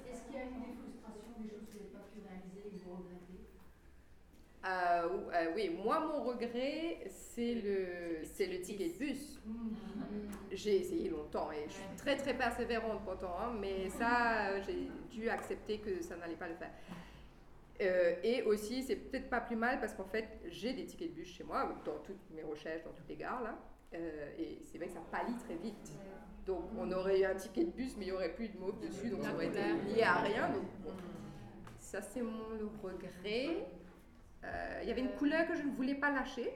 Est-ce qu'il y a eu des frustrations, des choses que vous n'avez pas pu réaliser et que vous regrettez Euh, euh, oui, moi, mon regret, c'est le, c'est le ticket de bus. J'ai essayé longtemps et je suis très très persévérante pourtant, hein, mais ça, j'ai dû accepter que ça n'allait pas le faire. Euh, et aussi, c'est peut-être pas plus mal parce qu'en fait, j'ai des tickets de bus chez moi, dans toutes mes recherches, dans toutes les gares là. Euh, et c'est vrai que ça pâlit très vite. Donc, on aurait eu un ticket de bus, mais il n'y aurait plus de mauve dessus, donc ça aurait été lié à rien. Donc, bon. ça, c'est mon regret. Euh, Il y avait une couleur que je ne voulais pas lâcher,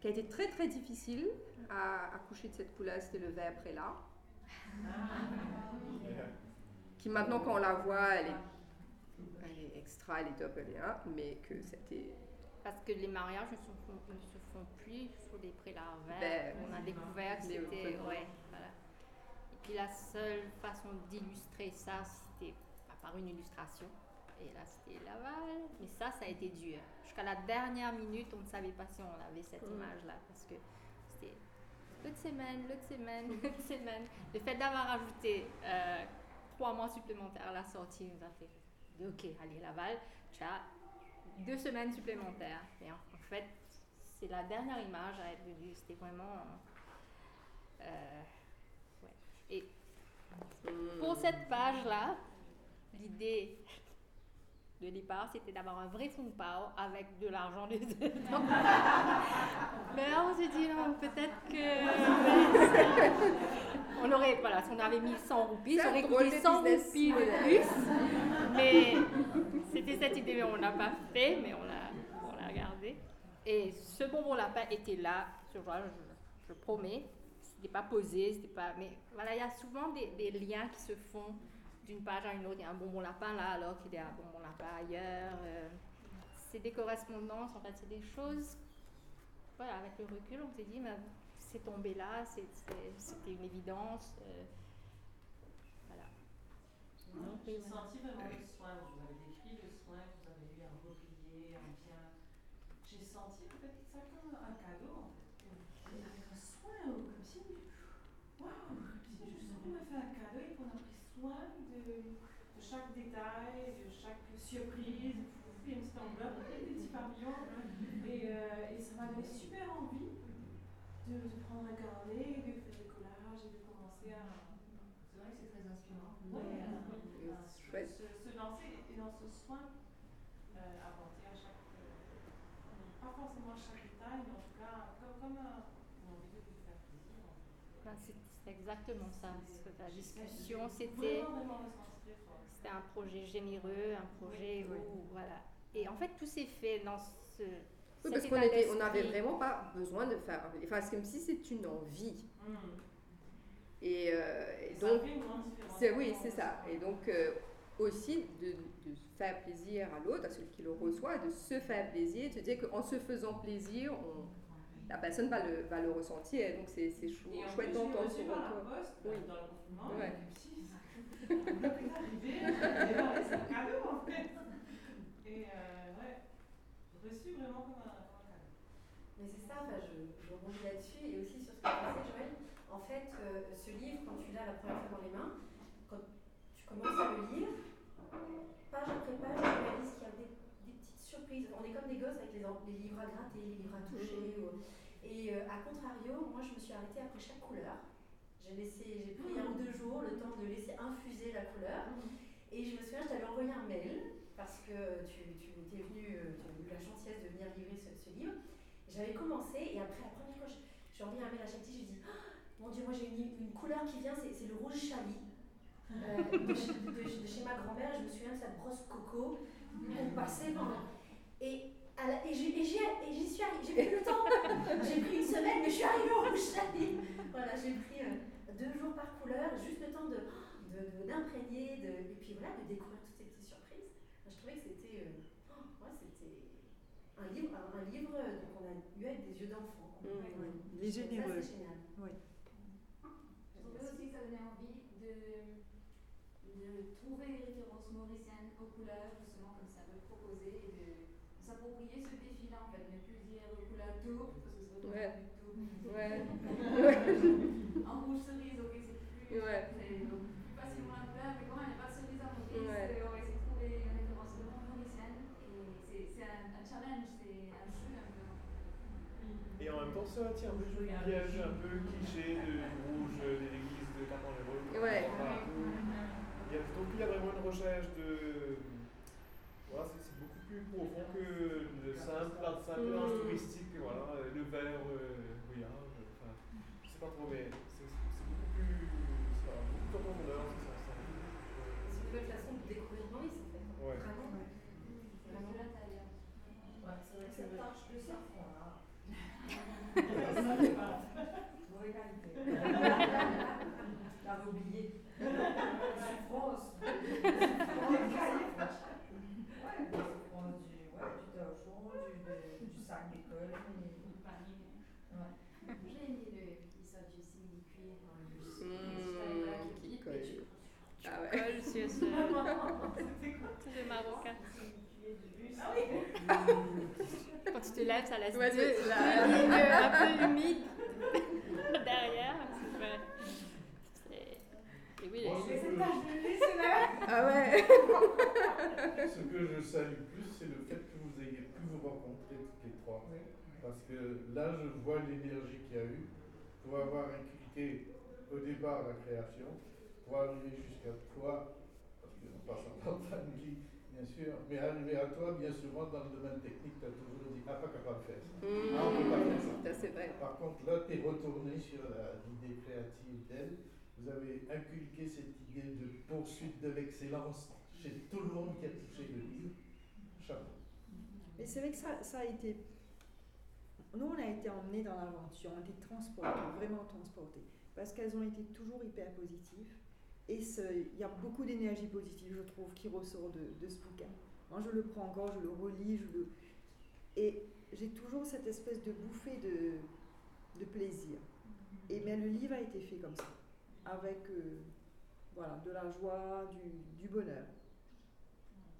qui a été très très difficile à accoucher de cette couleur, c'était le vert prélat. [laughs] qui maintenant, quand on la voit, elle est, elle est extra, elle est top, elle est là, mais que c'était. Parce que les mariages ne se font, ne se font plus sur des prélarvaires. Ben, on a découvert que les c'était. Ouais, voilà. Et puis la seule façon d'illustrer ça, c'était par une illustration. Et là, c'était Laval. Mais ça, ça a été dur. Jusqu'à la dernière minute, on ne savait pas si on avait cette image-là. Parce que c'était l'autre semaine, l'autre semaine, [laughs] l'autre semaine. Le fait d'avoir ajouté euh, trois mois supplémentaires à la sortie nous a fait OK, allez, Laval, tu as deux semaines supplémentaires. Et en, en fait, c'est la dernière image à être venue. C'était vraiment. euh, ouais. Et pour cette page-là, l'idée de départ, c'était d'avoir un vrai de pao avec de l'argent dedans. [laughs] Mais là, on s'est dit, non, peut-être que. [laughs] on aurait, voilà, si on avait mis 100 roupies, un aurait coûté de 100 business roupies de plus. Mais c'était cette idée, mais on l'a pas fait, mais on l'a, on regardé. Et ce bonbon lapin était là, je, je, je promets. C'était pas posé, c'était pas. Mais voilà, il y a souvent des, liens qui se font d'une page à une autre. Il y a un bonbon lapin là, alors qu'il y a un bonbon lapin ailleurs. euh. c'est des correspondances, en fait, c'est des choses. Voilà, avec le recul, on s'est dit, c'est tombé là, c'était une évidence. euh. J'ai senti vraiment le soin, vous avez décrit le soin vous avez eu à replier, à bien. J'ai senti en fait ça comme un cadeau en fait. Avec un soin, comme si. Waouh! Si on m'a fait un cadeau et qu'on a pris soin de, de chaque détail, de chaque surprise. Vous faites une petite enveloppe, des petits papillons. Et, euh, et ça m'a donné super envie de, de prendre un carnet, de faire des collages et de commencer à. C'est vrai que c'est très inspirant. Ouais, c'est chouette. Se, se lancer et dans ce soin euh, apporté à chaque. euh, pas forcément à chaque détail, mais en tout cas, comme, comme un, une envie de lui faire plaisir. en fait. Ben, c'est exactement ça. parce que la discussion, c'était. C'était un projet généreux, un projet Oui. où, voilà. Et en fait, tout s'est fait dans ce. Oui, parce qu'on on n'avait vraiment pas besoin de faire. Enfin, c'est comme si c'est une envie. Mm. Et, euh, et donc, c'est oui, c'est ça. Et donc euh, aussi de, de faire plaisir à l'autre, à celui qui le reçoit, de se faire plaisir, de dire qu'en se faisant plaisir, on- la personne va le, va le ressentir. Donc c'est c'est chou- Et chouette j'ai d'entendre reçu ce par la retour. poste, Oui. dans le confinement, Ouais. et puis, ça est arrivé, [laughs] c'est un cadeau en fait. Et euh, ouais, reçu vraiment comme un, comme un cadeau. Mais c'est ça, enfin, je, je rebondis là-dessus et aussi sur ce que tu disais, Joël. En fait, euh, ce livre, quand tu l'as la première fois dans les mains, quand tu commences à le lire, page après page, tu réalises qu'il y a des, des petites surprises. On est comme des gosses avec les, livres à gratter, les livres à toucher. ou- et euh, à contrario, moi, je me suis arrêtée après chaque couleur. J'ai laissé, j'ai pris un ou deux jours le temps de laisser infuser la couleur. Et je me souviens, je t'avais envoyé un mail parce que tu, tu étais venu, euh, tu as eu la gentillesse de venir livrer ce, ce livre. J'avais commencé et après la première fois, j'ai envoyé un mail à Chati, je lui dis Ah, Mon Dieu, moi j'ai une, une couleur qui vient, c'est le rouge chali. euh, de, chez, de- de chez ma grand-mère, je me souviens de cette brosse coco qu'on passait pendant. Et, à la- et j'y suis arrivée, j'ai pris le temps, j'ai pris une semaine, mais je suis arrivée au rouge chali. Voilà, j'ai pris euh, deux jours par couleur, juste le temps d'imprégner, de, et puis voilà, de découvrir toutes ces petites surprises. Je trouvais que c'était euh, oh, ouais, c'était un livre, un, un livre euh, qu'on a eu avec des yeux d'enfant. quoi. Mm. Ouais. Il est Ça, généreux. c'est génial. Je trouvais aussi que ça donnait envie de, de trouver les références mauriciennes aux couleurs, justement, comme ça peut proposer, et de s'approprier ce défi-là, en fait, ne plus dire couleur tour, parce que c'est Ouais. du tout. Ouais. En rouge cerise, ok, c'est plus, Ouais. donc plus facilement la couleur, mais quand même, il n'y a pas de cerise à Maurice, Ouais. euh, on va essayer de trouver une référence vraiment mauricienne, et c'est- c'est un, un challenge, c'est un jeu un peu. Et en même temps, c'est un, petit- un peu joli piège, un peu cliché de, du rouge, euh, des églises de Capon-les-Roses. Ouais. Il y a, donc il y a vraiment une recherche de. Voilà, c'est beaucoup plus profond que le simple, la simple Mm. mélange touristique, voilà, euh, le vert euh, brouillard, euh, enfin, je sais pas trop, mais c'est c'est beaucoup plus. Ça, a beaucoup de profondeur, c'est ça. C'est une nouvelle façon de découvrir Maurice, en fait. Ouais. Vraiment. Vraiment. de c'est vrai que là. [laughs] [laughs] Oublié. Souffrance. Ouais, du, ouais, du torchon, du, sac d'école. Ouais. J'ai aimé le- du simili-cuir dans le qui colle. Ah ouais. Colle sur ce, le marocain. Quand tu te lèves, ça laisse Ouais, deux la- lignes un peu humides [laughs] derrière. C'est vrai. Oui, les- [laughs] Ah ouais. [laughs] Ce que je salue plus, c'est le fait que vous ayez pu vous rencontrer toutes les trois. Parce que là, je vois l'énergie qu'il y a eu pour avoir inculqué au départ la création, pour arriver jusqu'à toi, parce qu'on passe en famille, bien sûr, mais arriver à toi, bien souvent, dans le domaine technique, tu as toujours dit, ah, pas capable de faire ça. Mmh, Ah, on peut pas faire ça. vrai. Par contre, là, tu es retourné sur l'idée créative d'elle. Vous avez inculqué cette idée de poursuite de l'excellence chez tout le monde qui a touché le livre. Chapeau. Mais c'est vrai que ça, ça a été. Nous, on a été emmenés dans l'aventure, on a été transportés, vraiment transportés. Parce qu'elles ont été toujours hyper positives. Et il y a beaucoup d'énergie positive, je trouve, qui ressort de, de ce bouquin. Moi, je le prends encore, je le relis, je le. Et j'ai toujours cette espèce de bouffée de, de plaisir. Et mais le livre a été fait comme ça, avec euh, voilà, de la joie, du, du bonheur.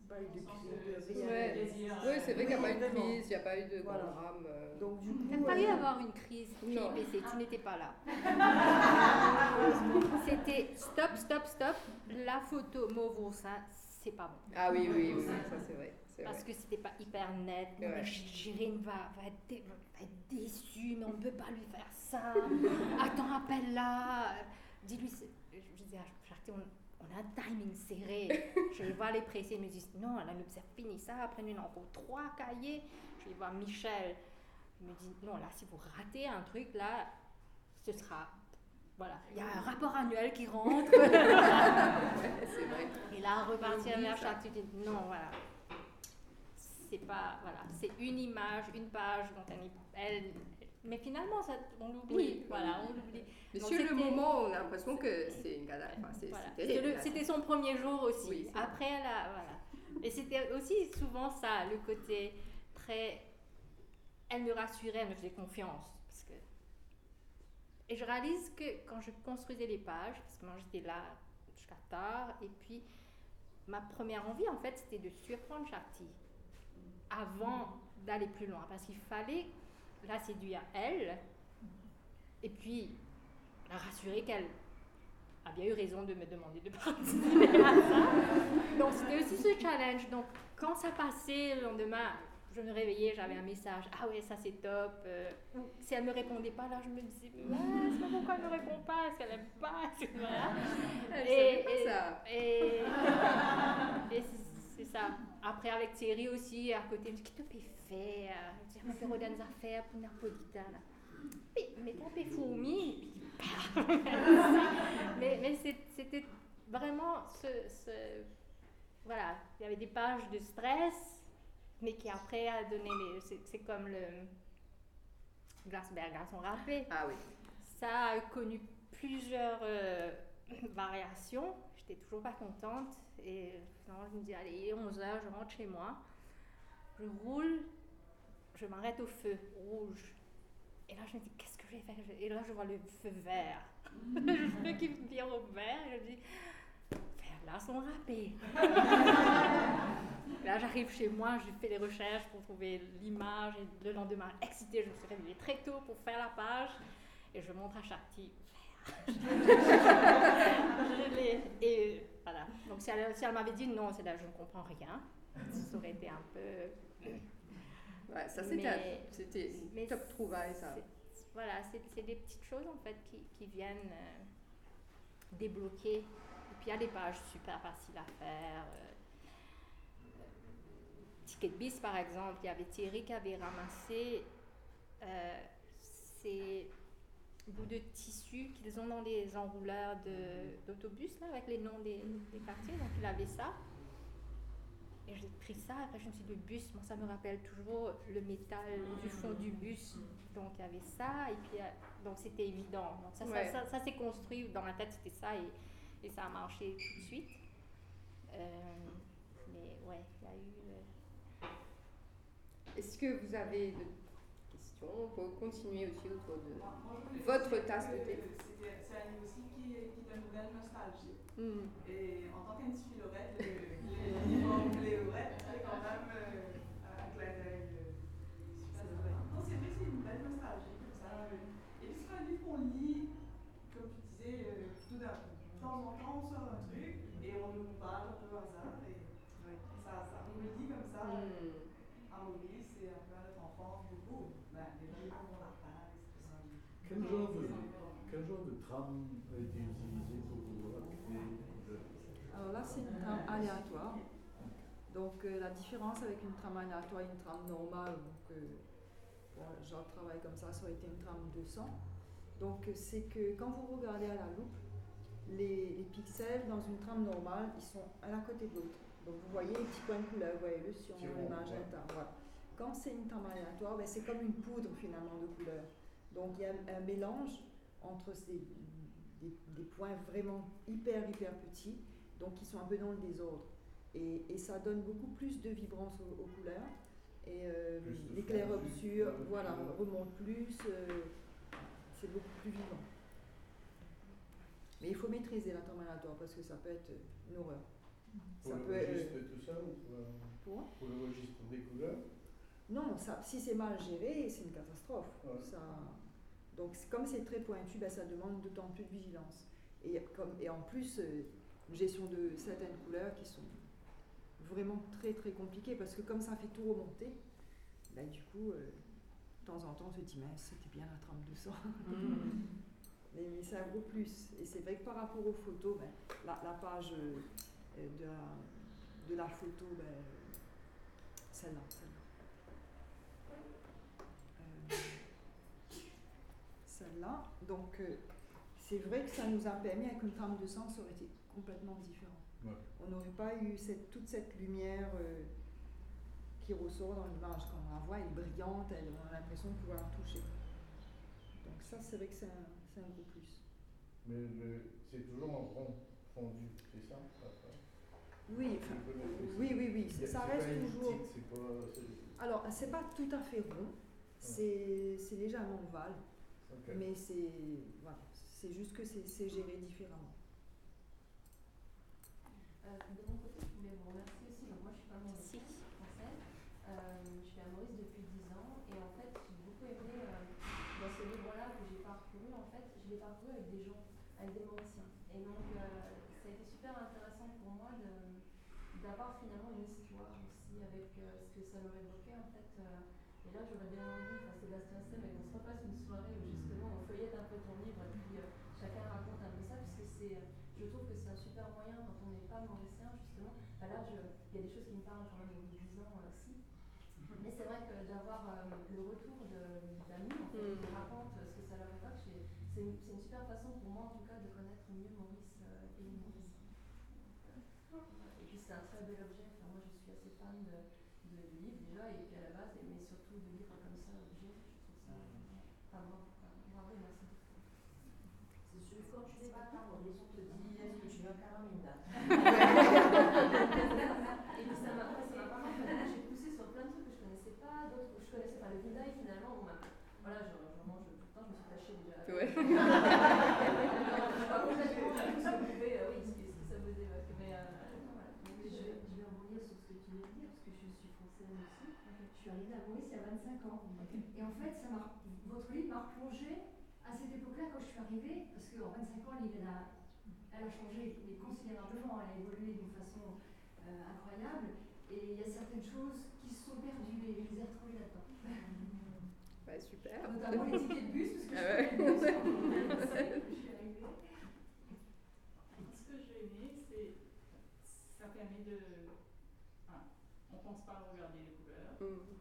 Pas eu de crise, de rien. Ouais, Ouais, c'est vrai qu'il n'y a pas eu de crise, il n'y a pas eu de Voilà. grand drame. euh. Donc du coup, T'as pas eu euh, à avoir une crise Non. PPC, tu n'étais pas là. [laughs] C'était stop, stop, stop. La photo mauve au sein, c'est pas bon. Ah oui, oui, oui, ça c'est vrai. Parce vrai. que c'était pas hyper net. Ouais. mais Jérine va, va, être, dé- va être déçue, mais on ne peut pas lui faire ça. [laughs] Attends, appelle-la. Dis-lui. Je disais, à on, on a un timing serré. [laughs] Je vais les pressés. Ils me disent, non, elle nous a fini ça. Après, il y en a encore trois cahiers. Je vais voir Michel. Il me dit, non, là, si vous ratez un truc, là, ce sera. Voilà, il y a un rapport annuel qui rentre. [laughs] c'est vrai. Et là, repartir vers chaque tu dis non, voilà. C'est pas, voilà, c'est une image, une page dont elle, elle- mais finalement, ça, on l'oublie, Oui. voilà, on l'oublie. Mais Donc, sur le moment, on a l'impression que c'est une galère. Enfin, Voilà. C'était son premier jour aussi. Oui, Après, elle a, voilà. Et c'était aussi souvent ça, le côté très. Elle me rassurait, elle me faisait confiance. Parce que... Et je réalise que quand je construisais les pages, parce que moi j'étais là jusqu'à tard, et puis ma première envie en fait c'était de surprendre Charty avant d'aller plus loin. Parce qu'il fallait la séduire elle, et puis la rassurer qu'elle a bien eu raison de me demander de [laughs] participer à ça. Donc c'était aussi ce challenge. Donc quand ça passait le lendemain, je me réveillais, j'avais un message. Ah ouais, ça c'est top. Euh, ou si elle me répondait pas, là je me disais, ouais, c'est pas pourquoi elle me répond pas, est-ce qu'elle aime pas, etc. Elle Et- pas et- ça. Et, et c'est- ça. Après, avec Thierry aussi, à côté, je me dis, qu'est-ce que tu faire Je dis, ma faire des affaires pour Napolitana. [laughs] Mais, mais fait fourmi. mais mais c'était vraiment ce, ce- Voilà, il y avait des pages de stress, mais qui après a donné les. c'est- comme le. Glasberg, garçon râpé Ah oui. ça a connu plusieurs euh, variations. J'étais toujours pas contente. Et finalement, je me dis, allez, il est 11h, je rentre chez moi. Je roule, je m'arrête au feu rouge. Et là, je me dis, qu'est-ce que je vais faire Et là, je vois le feu vert. [laughs] le feu qui vient au vert. Et je me dis, là, sont râpés. [laughs] Là, j'arrive chez moi, je fais les recherches pour trouver l'image. Et le lendemain, excitée, je me suis réveillée très tôt pour faire la page. Et je montre à Charty. Je l'ai. Et voilà. Donc, si elle, si elle m'avait dit non, c'est là, je ne comprends rien, ça aurait été un peu. Ouais, ça c'était une top trouvaille ça. c'est- Voilà, c'est c'est des petites choses en fait qui, qui viennent euh, débloquer. Et puis il y a des pages super faciles à faire. euh, Ticket Bis par exemple, il y avait Thierry qui avait ramassé euh, ces bouts de tissu qu'ils ont dans les enrouleurs d'autobus là, avec les noms des, des quartiers. Donc il avait ça. Et j'ai pris ça, après je me suis dit, le bus, moi ça me rappelle toujours le métal du fond du bus. Donc il y avait ça, et puis euh, donc c'était évident. Donc ça, ça- Ouais. ça, ça s'est construit dans ma tête, c'était ça. Et, et ça a marché tout de suite. Euh, mais ouais, il y a eu. euh, Est-ce que vous avez On peut continuer aussi autour de votre tasse de thé. C'est un livre aussi qui, qui donne une belle nostalgie. Hmm. Et en tant qu'anti-philorette, le, le livre Léorette, c'est quand même euh, un clin d'œil euh, c'est vrai, c'est une belle nostalgie ça. euh. Et puis c'est un livre qu'on lit, comme tu disais, euh, tout d'un coup. De temps en temps, on sort un truc et on nous parle un peu au hasard. Et ça, ça nous le dit comme ça. Hmm. À Maurice, c'est un peu notre enfance, du Quel genre de, quel genre de trame a été utilisé pour vous raconter le- Alors là, c'est une trame aléatoire. Donc euh, la différence avec une trame aléatoire et une trame normale, donc euh, bon, je travaille comme ça, ça aurait été une trame 200. Donc euh, c'est que quand vous regardez à la loupe, les, les pixels dans une trame normale, ils sont l'un à côté de l'autre. Donc vous voyez les petits points de couleur, vous voyez le cyan, Petit le rond, magenta, voilà. Quand c'est une aléatoire, ben, c'est comme une poudre finalement de couleurs. Donc il y a un mélange entre ces, des, des points vraiment hyper hyper petits, donc qui sont un peu dans le désordre. Et, et ça donne beaucoup plus de vibrance aux, aux couleurs. Et euh, l'éclair-obscur, fondu, voilà, euh, remonte plus, euh, c'est beaucoup plus vivant. Mais il faut maîtriser la aléatoire parce que ça peut être une horreur. Pour Ça le peut être- registre et tout ça ou pour, euh, Pour? pour le registre des couleurs Non, ça, si c'est mal géré, c'est une catastrophe. Ouais. Ça, donc, comme c'est très pointu, ben, ça demande d'autant plus de vigilance. Et, comme, et en plus, euh, une gestion de certaines couleurs qui sont vraiment très très compliquées parce que comme ça fait tout remonter, ben, du coup, euh, de temps en temps, on se dit, mais c'était bien la trame de sang. [laughs] mais, mais c'est un gros plus. Et c'est vrai que par rapport aux photos, ben, la, la page euh, de, la, de la photo, ben, celle-là, celle-là. Euh, celle-là. Donc, euh, c'est vrai que ça nous a permis, avec une trame de sang, ça aurait été complètement différent. Ouais. On n'aurait pas eu cette, toute cette lumière euh, qui ressort dans l'image. Quand on la voit, elle est brillante, elle, on a l'impression de pouvoir la toucher. Donc, ça, c'est vrai que c'est un, un gros plus. Mais c'est toujours en rond fondu, c'est ça? Oui, enfin, oui, oui, oui, ça reste pas toujours. pas. Alors, c'est pas tout à fait rond, c'est c'est légèrement ovale, Ok. mais c'est voilà, c'est juste que c'est géré différemment. Euh, de mon côté, je voulais vous remercier aussi. Donc, moi, je suis pas suis française. Euh, je suis à Maurice depuis 10 ans. Et en fait, j'ai beaucoup aimé euh, dans ce livre-là que j'ai parcouru. En fait, je l'ai parcouru avec des gens, avec des Mauriciens. Et donc, euh, ça a été super intéressant pour moi d'avoir finalement une histoire aussi avec euh, ce que ça leur évoquait. En fait, euh, là, j'aurais bien envie, enfin, Sébastien sait, mais qu'on se refasse une soirée où justement on feuillette un peu ton livre et puis euh, chacun raconte un peu ça, puisque c'est, je trouve que c'est un super moyen quand on n'est pas mauricien, justement. Enfin, là, il y a des choses qui me parlent de 10 ans euh, aussi. Mais c'est vrai que d'avoir euh, le retour d'amis en fait, Mm. qui racontent ce que ça leur évoque, c'est une, super façon pour moi en tout cas de connaître mieux Maurice euh, et les euh, Et puis c'est un très bel objet. Enfin, moi, je suis assez fan de, livres déjà, et puis à la base, et- mais surtout de livres comme ça. Je trouve ça. Enfin, bravo, bravo, merci. C'est sûr, quand tu n'es pas là, Maurice, on te dit est-ce que tu veux un caramina [laughs] [laughs] Et puis ça m'a pas que j'ai poussé sur plein de trucs que je connaissais pas, d'autres que je connaissais pas. Le Vindai, finalement, on m'a- voilà, je, je mange tout le temps, je me suis tachée déjà. Ouais. [laughs] je suis pas complètement tout ce que vous pouvez, euh, oui, ce que, ce que ça vous évoque. Mais euh, voilà. Donc, Je je- vais, je vais rebondir sur ce que tu viens de dire, parce que je suis française aussi. Arrivée à Maurice il y a 25 ans. Et en fait, ça votre livre m'a replongée à cette époque-là quand je suis arrivée, parce qu'en 25 ans, l'île, elle a, elle a changé mais considérablement, elle a évolué d'une façon euh, incroyable. Et il y a certaines choses qui se sont perdues et je les ai retrouvées là-dedans. [laughs] Bah, super. Notamment les tickets de bus, parce que Ah je ouais. bus [laughs] suis arrivée. Ce que j'ai aimé, c'est ça permet de. enfin, on pense pas à regarder les couleurs Mm.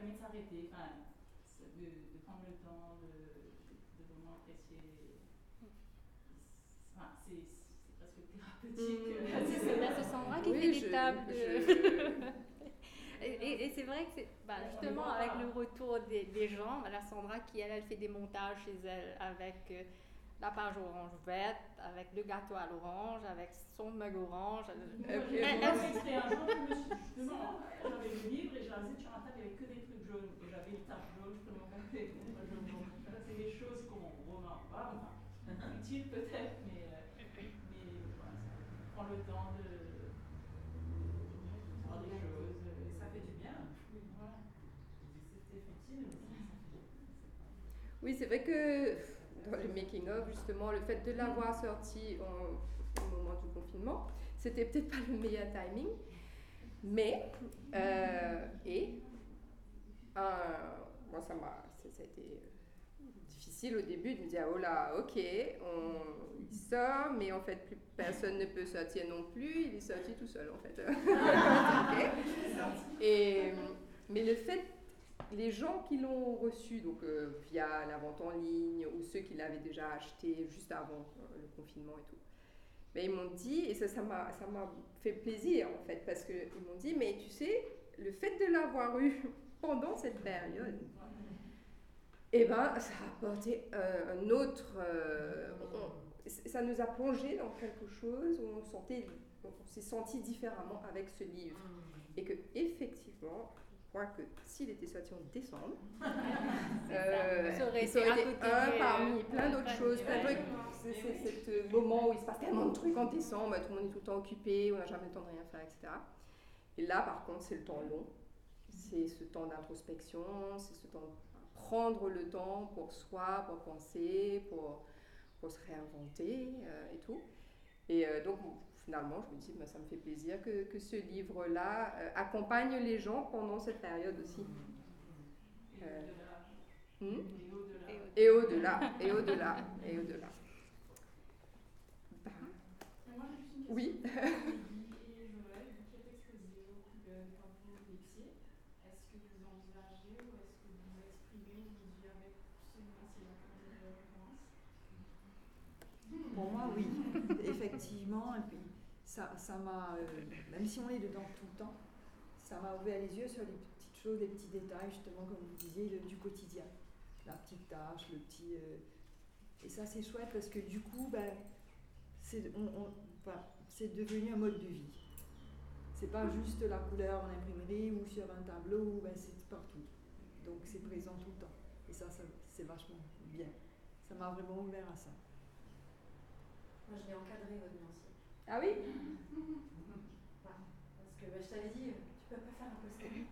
Euh, de s'arrêter, enfin, de, de prendre le temps de, de vraiment apprécier. Enfin, c'est presque thérapeutique. Mm. euh, C'est c'est- là, c'est Sandra qui Oui, fait des tables de. je- [laughs] et et- et c'est vrai que c'est bah, justement avec le retour des, des gens, voilà, Sandra qui elle, elle fait des montages chez elle avec, euh, la page orange verte, avec le gâteau à l'orange, avec son mug orange. Moi, un [laughs] jour, je me suis justement, j'avais le livre et je l'avais sur la table, il n'y avait que des trucs jaunes. Et j'avais une table jaune, je peux m'en faire ça, c'est des choses qu'on remarque pas, enfin, utiles peut-être, mais, euh, mais voilà, ça prend le temps de, de voir des choses. Et ça fait du bien. Voilà. C'était futile, mais ça, ça fait du bien. Oui, c'est vrai que dans le making-of, justement, le fait de l'avoir sorti en- au moment du confinement, c'était peut-être pas le meilleur timing, mais, euh, et, euh, moi, ça m'a, ça, ça a été euh, difficile au début de me dire, oh là, ok, on, il sort, mais en fait, plus personne ne peut sortir non plus, il est sorti tout seul, en fait. [laughs] Et, mais le fait les gens qui l'ont reçu donc euh, via la vente en ligne ou ceux qui l'avaient déjà acheté juste avant euh, le confinement et tout, ben, ils m'ont dit, et ça ça m'a ça m'a fait plaisir en fait, parce qu'ils m'ont dit, mais tu sais, le fait de l'avoir eu [laughs] pendant cette période, eh ben, ça a apporté euh, un autre... euh, on- ça nous a plongé dans quelque chose où on, sentait, on s'est senti différemment avec ce livre. Et que effectivement, crois que s'il était sorti en décembre, [laughs] euh, Ça aurait été un des- parmi plein d'autres choses. C'est c'est ce moment où il se passe tellement de trucs en décembre, tout le monde est tout le temps occupé, on n'a jamais le temps de rien faire, etc. Et là, par contre, c'est le temps long. C'est ce temps d'introspection, c'est ce temps de prendre le temps pour soi, pour penser, pour, pour se réinventer euh, et tout. Et euh, donc, finalement, je me dis, bah, ça me fait plaisir que, que ce livre-là euh, accompagne les gens pendant cette période aussi. Et Euh, au-delà. Hmm? Et au-delà. et au-delà, et au-delà, et au-delà. Bah, Mais moi, j'ai juste une question. Oui. Guy et Joël, vous qui êtes exposés au couleurs quand vous étiez, est-ce que vous envisagez ou est-ce que vous exprimez aujourd'hui avec celui-ci la référence? Pour moi, oui, [laughs] effectivement. Et puis, ça m'a, euh, même si on est dedans tout le temps, ça m'a ouvert les yeux sur les petites choses, les petits détails, justement, comme vous disiez, du quotidien. La petite tâche, le petit. euh, et ça, c'est chouette parce que du coup, ben, c'est devenu un mode de vie. C'est pas juste la couleur en imprimerie ou sur un tableau, ben, c'est partout. Donc, c'est présent tout le temps. Et ça, c'est vachement bien. Ça m'a vraiment ouvert à ça. Moi, je l'ai encadré, votre. Ah oui. Parce que bah, je t'avais dit, tu peux pas faire un poster. [laughs]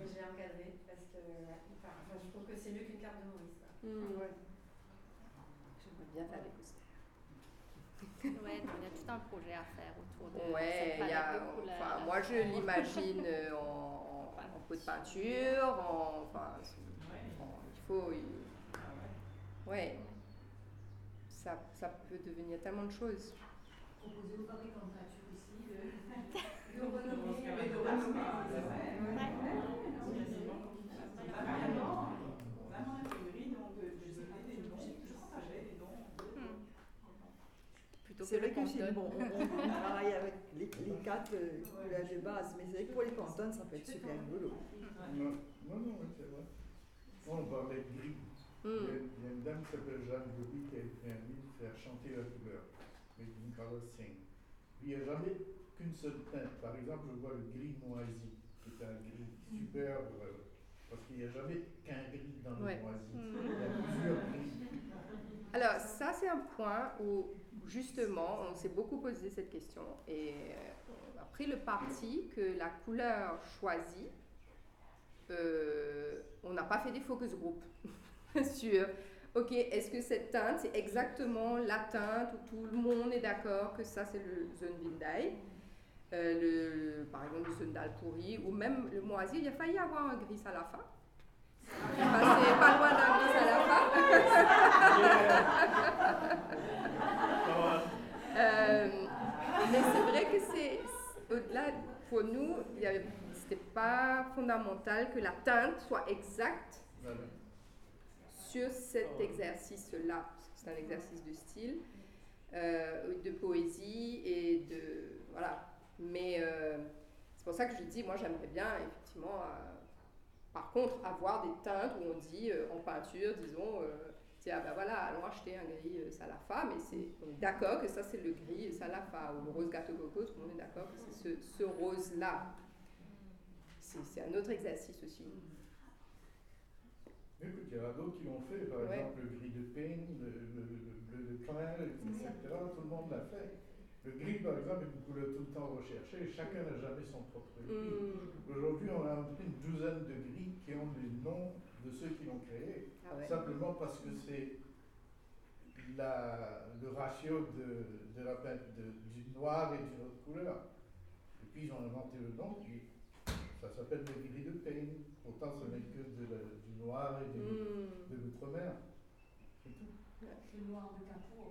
Et je l'ai encadré parce que enfin, je trouve que c'est mieux qu'une carte de Maurice. Hmm, ouais. J'aimerais bien faire des posters. Ouais, donc il y a tout un projet à faire autour de Ouais, cette y a, palette de couleurs. enfin, moi je l'imagine euh, en, en, en pot de peinture, en, enfin, en- il faut, il- ouais, ça, ça peut devenir tellement de choses. Proposer aux fabricants de peinture aussi [laughs] de, [laughs] de renommer. de renommer. Vraiment, vraiment l'imprimerie, donc euh, je sais pas, des noms, je partageais des noms. Plutôt C'est vrai que chez bon, on, on- travaille avec les, les quatre euh, couleurs de base, mais c'est vrai que pour les cantons, ça peut être super rigolo. Non, non, non, c'est vrai. On parlait de gris. Il y a- Hmm. il y a une dame qui s'appelle Jeanne Gobi qui a écrit un livre, faire chanter la couleur, Make the Color Sing. Puis il n'y a jamais qu'une seule teinte. Par exemple, je vois le gris moisi, qui est un gris super, euh, parce qu'il n'y a jamais qu'un gris dans le Ouais. moisi. Hmm. Il y a plusieurs gris. Alors ça c'est un point où justement on s'est beaucoup posé cette question et euh, on a pris le parti que la couleur choisie, euh, on n'a pas fait des focus group [laughs] [laughs] sur ok est-ce que cette teinte c'est exactement la teinte où tout le monde est d'accord que ça c'est le Zunbindai euh, le, par exemple le Zundal pourri ou même le moisi il a failli avoir un gris à la fin. Pas loin d'un gris à la fin. [laughs] Euh, mais c'est vrai que c'est au-delà, pour nous, c'était pas fondamental que la teinte soit exacte. Voilà. Sur cet exercice-là, c'est un exercice de style, euh, de poésie et de voilà. Mais euh, c'est pour ça que je dis, moi j'aimerais bien effectivement, euh, par contre, avoir des teintes où on dit en peinture, disons, euh, Tiens, ben voilà, allons acheter un gris Salafa, mais c'est, on est d'accord que ça c'est le gris Salafa ou le rose gâteau coco, tout le monde est d'accord que c'est ce, ce rose-là. C'est, c'est un autre exercice aussi. Écoute, il y en a d'autres qui l'ont fait, par Ouais. exemple le gris de peigne, le, le, le bleu de train, etc. Tout le monde l'a fait. Le gris, par exemple, est une couleur tout le temps recherchée. Chacun n'a jamais son propre gris. Mm. Aujourd'hui, on a une douzaine de gris qui ont les noms de ceux qui l'ont créé. Ah ouais. Simplement parce que c'est la, le ratio de, de la de- du noir et d'une autre couleur. Et puis ils ont inventé le nom, puis ça s'appelle le gris de peigne. Pourtant, ce n'est que de la- du noir et du, Mm. de l'outre-mer. C'est tout. Le noir de Capour.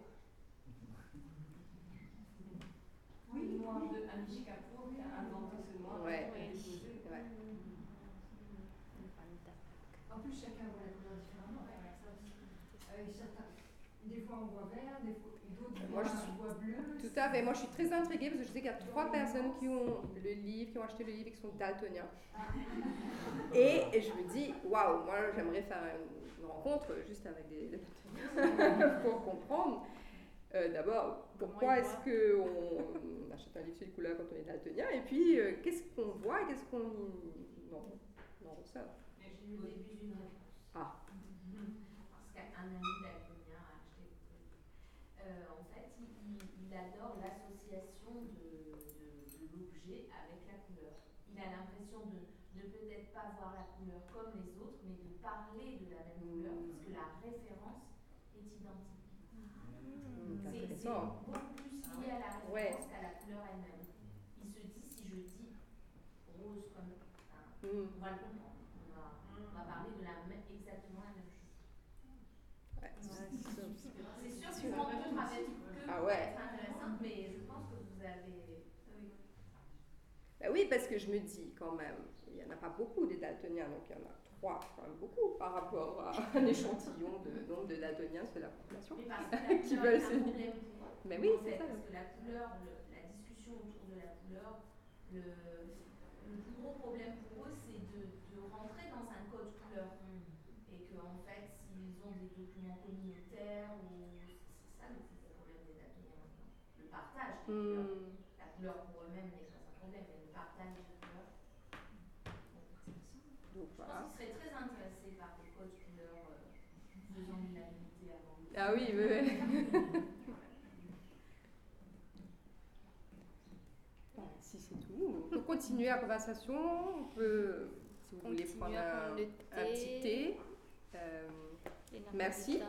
[laughs] Oui, le noir de Amish Kapoor qui a inventé ce noir. Ouais. Ouais. En plus, chacun voit la couleur différemment. ouais, ça aussi. Avec certains, des fois on voit vert, des fois d'autres Moi, je suis- bleu. Tout à fait. Moi, je suis très intriguée parce que je sais qu'il y a trois personnes qui ont le livre, qui ont acheté le livre et qui sont daltoniens. Et, [laughs] et je me dis, waouh, moi, j'aimerais faire une, une rencontre juste avec des, des daltoniens [laughs] pour comprendre. euh, D'abord, pourquoi est-ce qu'on [laughs] achète un livre sur les couleurs quand on est daltonien Et puis, euh, qu'est-ce qu'on voit et qu'est-ce qu'on y- non, non, ça. Mais j'ai eu au début d'une réponse. Ah. Parce qu'un ami daltonien a acheté le truc. Euh, en fait, il, adore l'association de, de- de l'objet avec la couleur. Il a l'impression de ne peut-être pas voir la couleur comme les autres, mais de parler de la même couleur, puisque la référence est identique. Hmm, c'est beaucoup plus lié à la référence Ouais. qu'à la couleur elle-même. Il se dit, si je dis rose comme... Hmm. on va le comprendre. On va, on va parler de la même, exactement la même chose. Ouais, c'est- c'est- C'est sûr qu'une rencontre avec que Ah ouais. intéressante, mais je pense que vous avez. Oui. Ben oui, parce que je me dis quand même, il n'y en a pas beaucoup des daltoniens, donc il y en a trois, quand même beaucoup par rapport à [laughs] un échantillon de nombre de daltoniens sur la population Mais parce que [laughs] la qui veulent se un problème pour eux. Mais oui, c'est ça. Parce que la couleur, le- la discussion autour de la couleur, le, le plus gros problème pour eux, c'est de, de rentrer dans un code couleur. Et que, en fait, s'ils ont des documents communautaires, ou c'est ça le plus gros problème des daltoniens maintenant. Le Hmm. La couleur pour eux-mêmes n'est pas un problème, mais le partage des couleurs. Donc Je voilà. pense qu'ils seraient très intéressés par des codes couleurs euh, faisant l'unanimité avant. Ah oui, oui, oui. [laughs] Bon, si c'est tout, on peut continuer la conversation. On peut, si vous voulez, prendre un, un petit thé. Euh, merci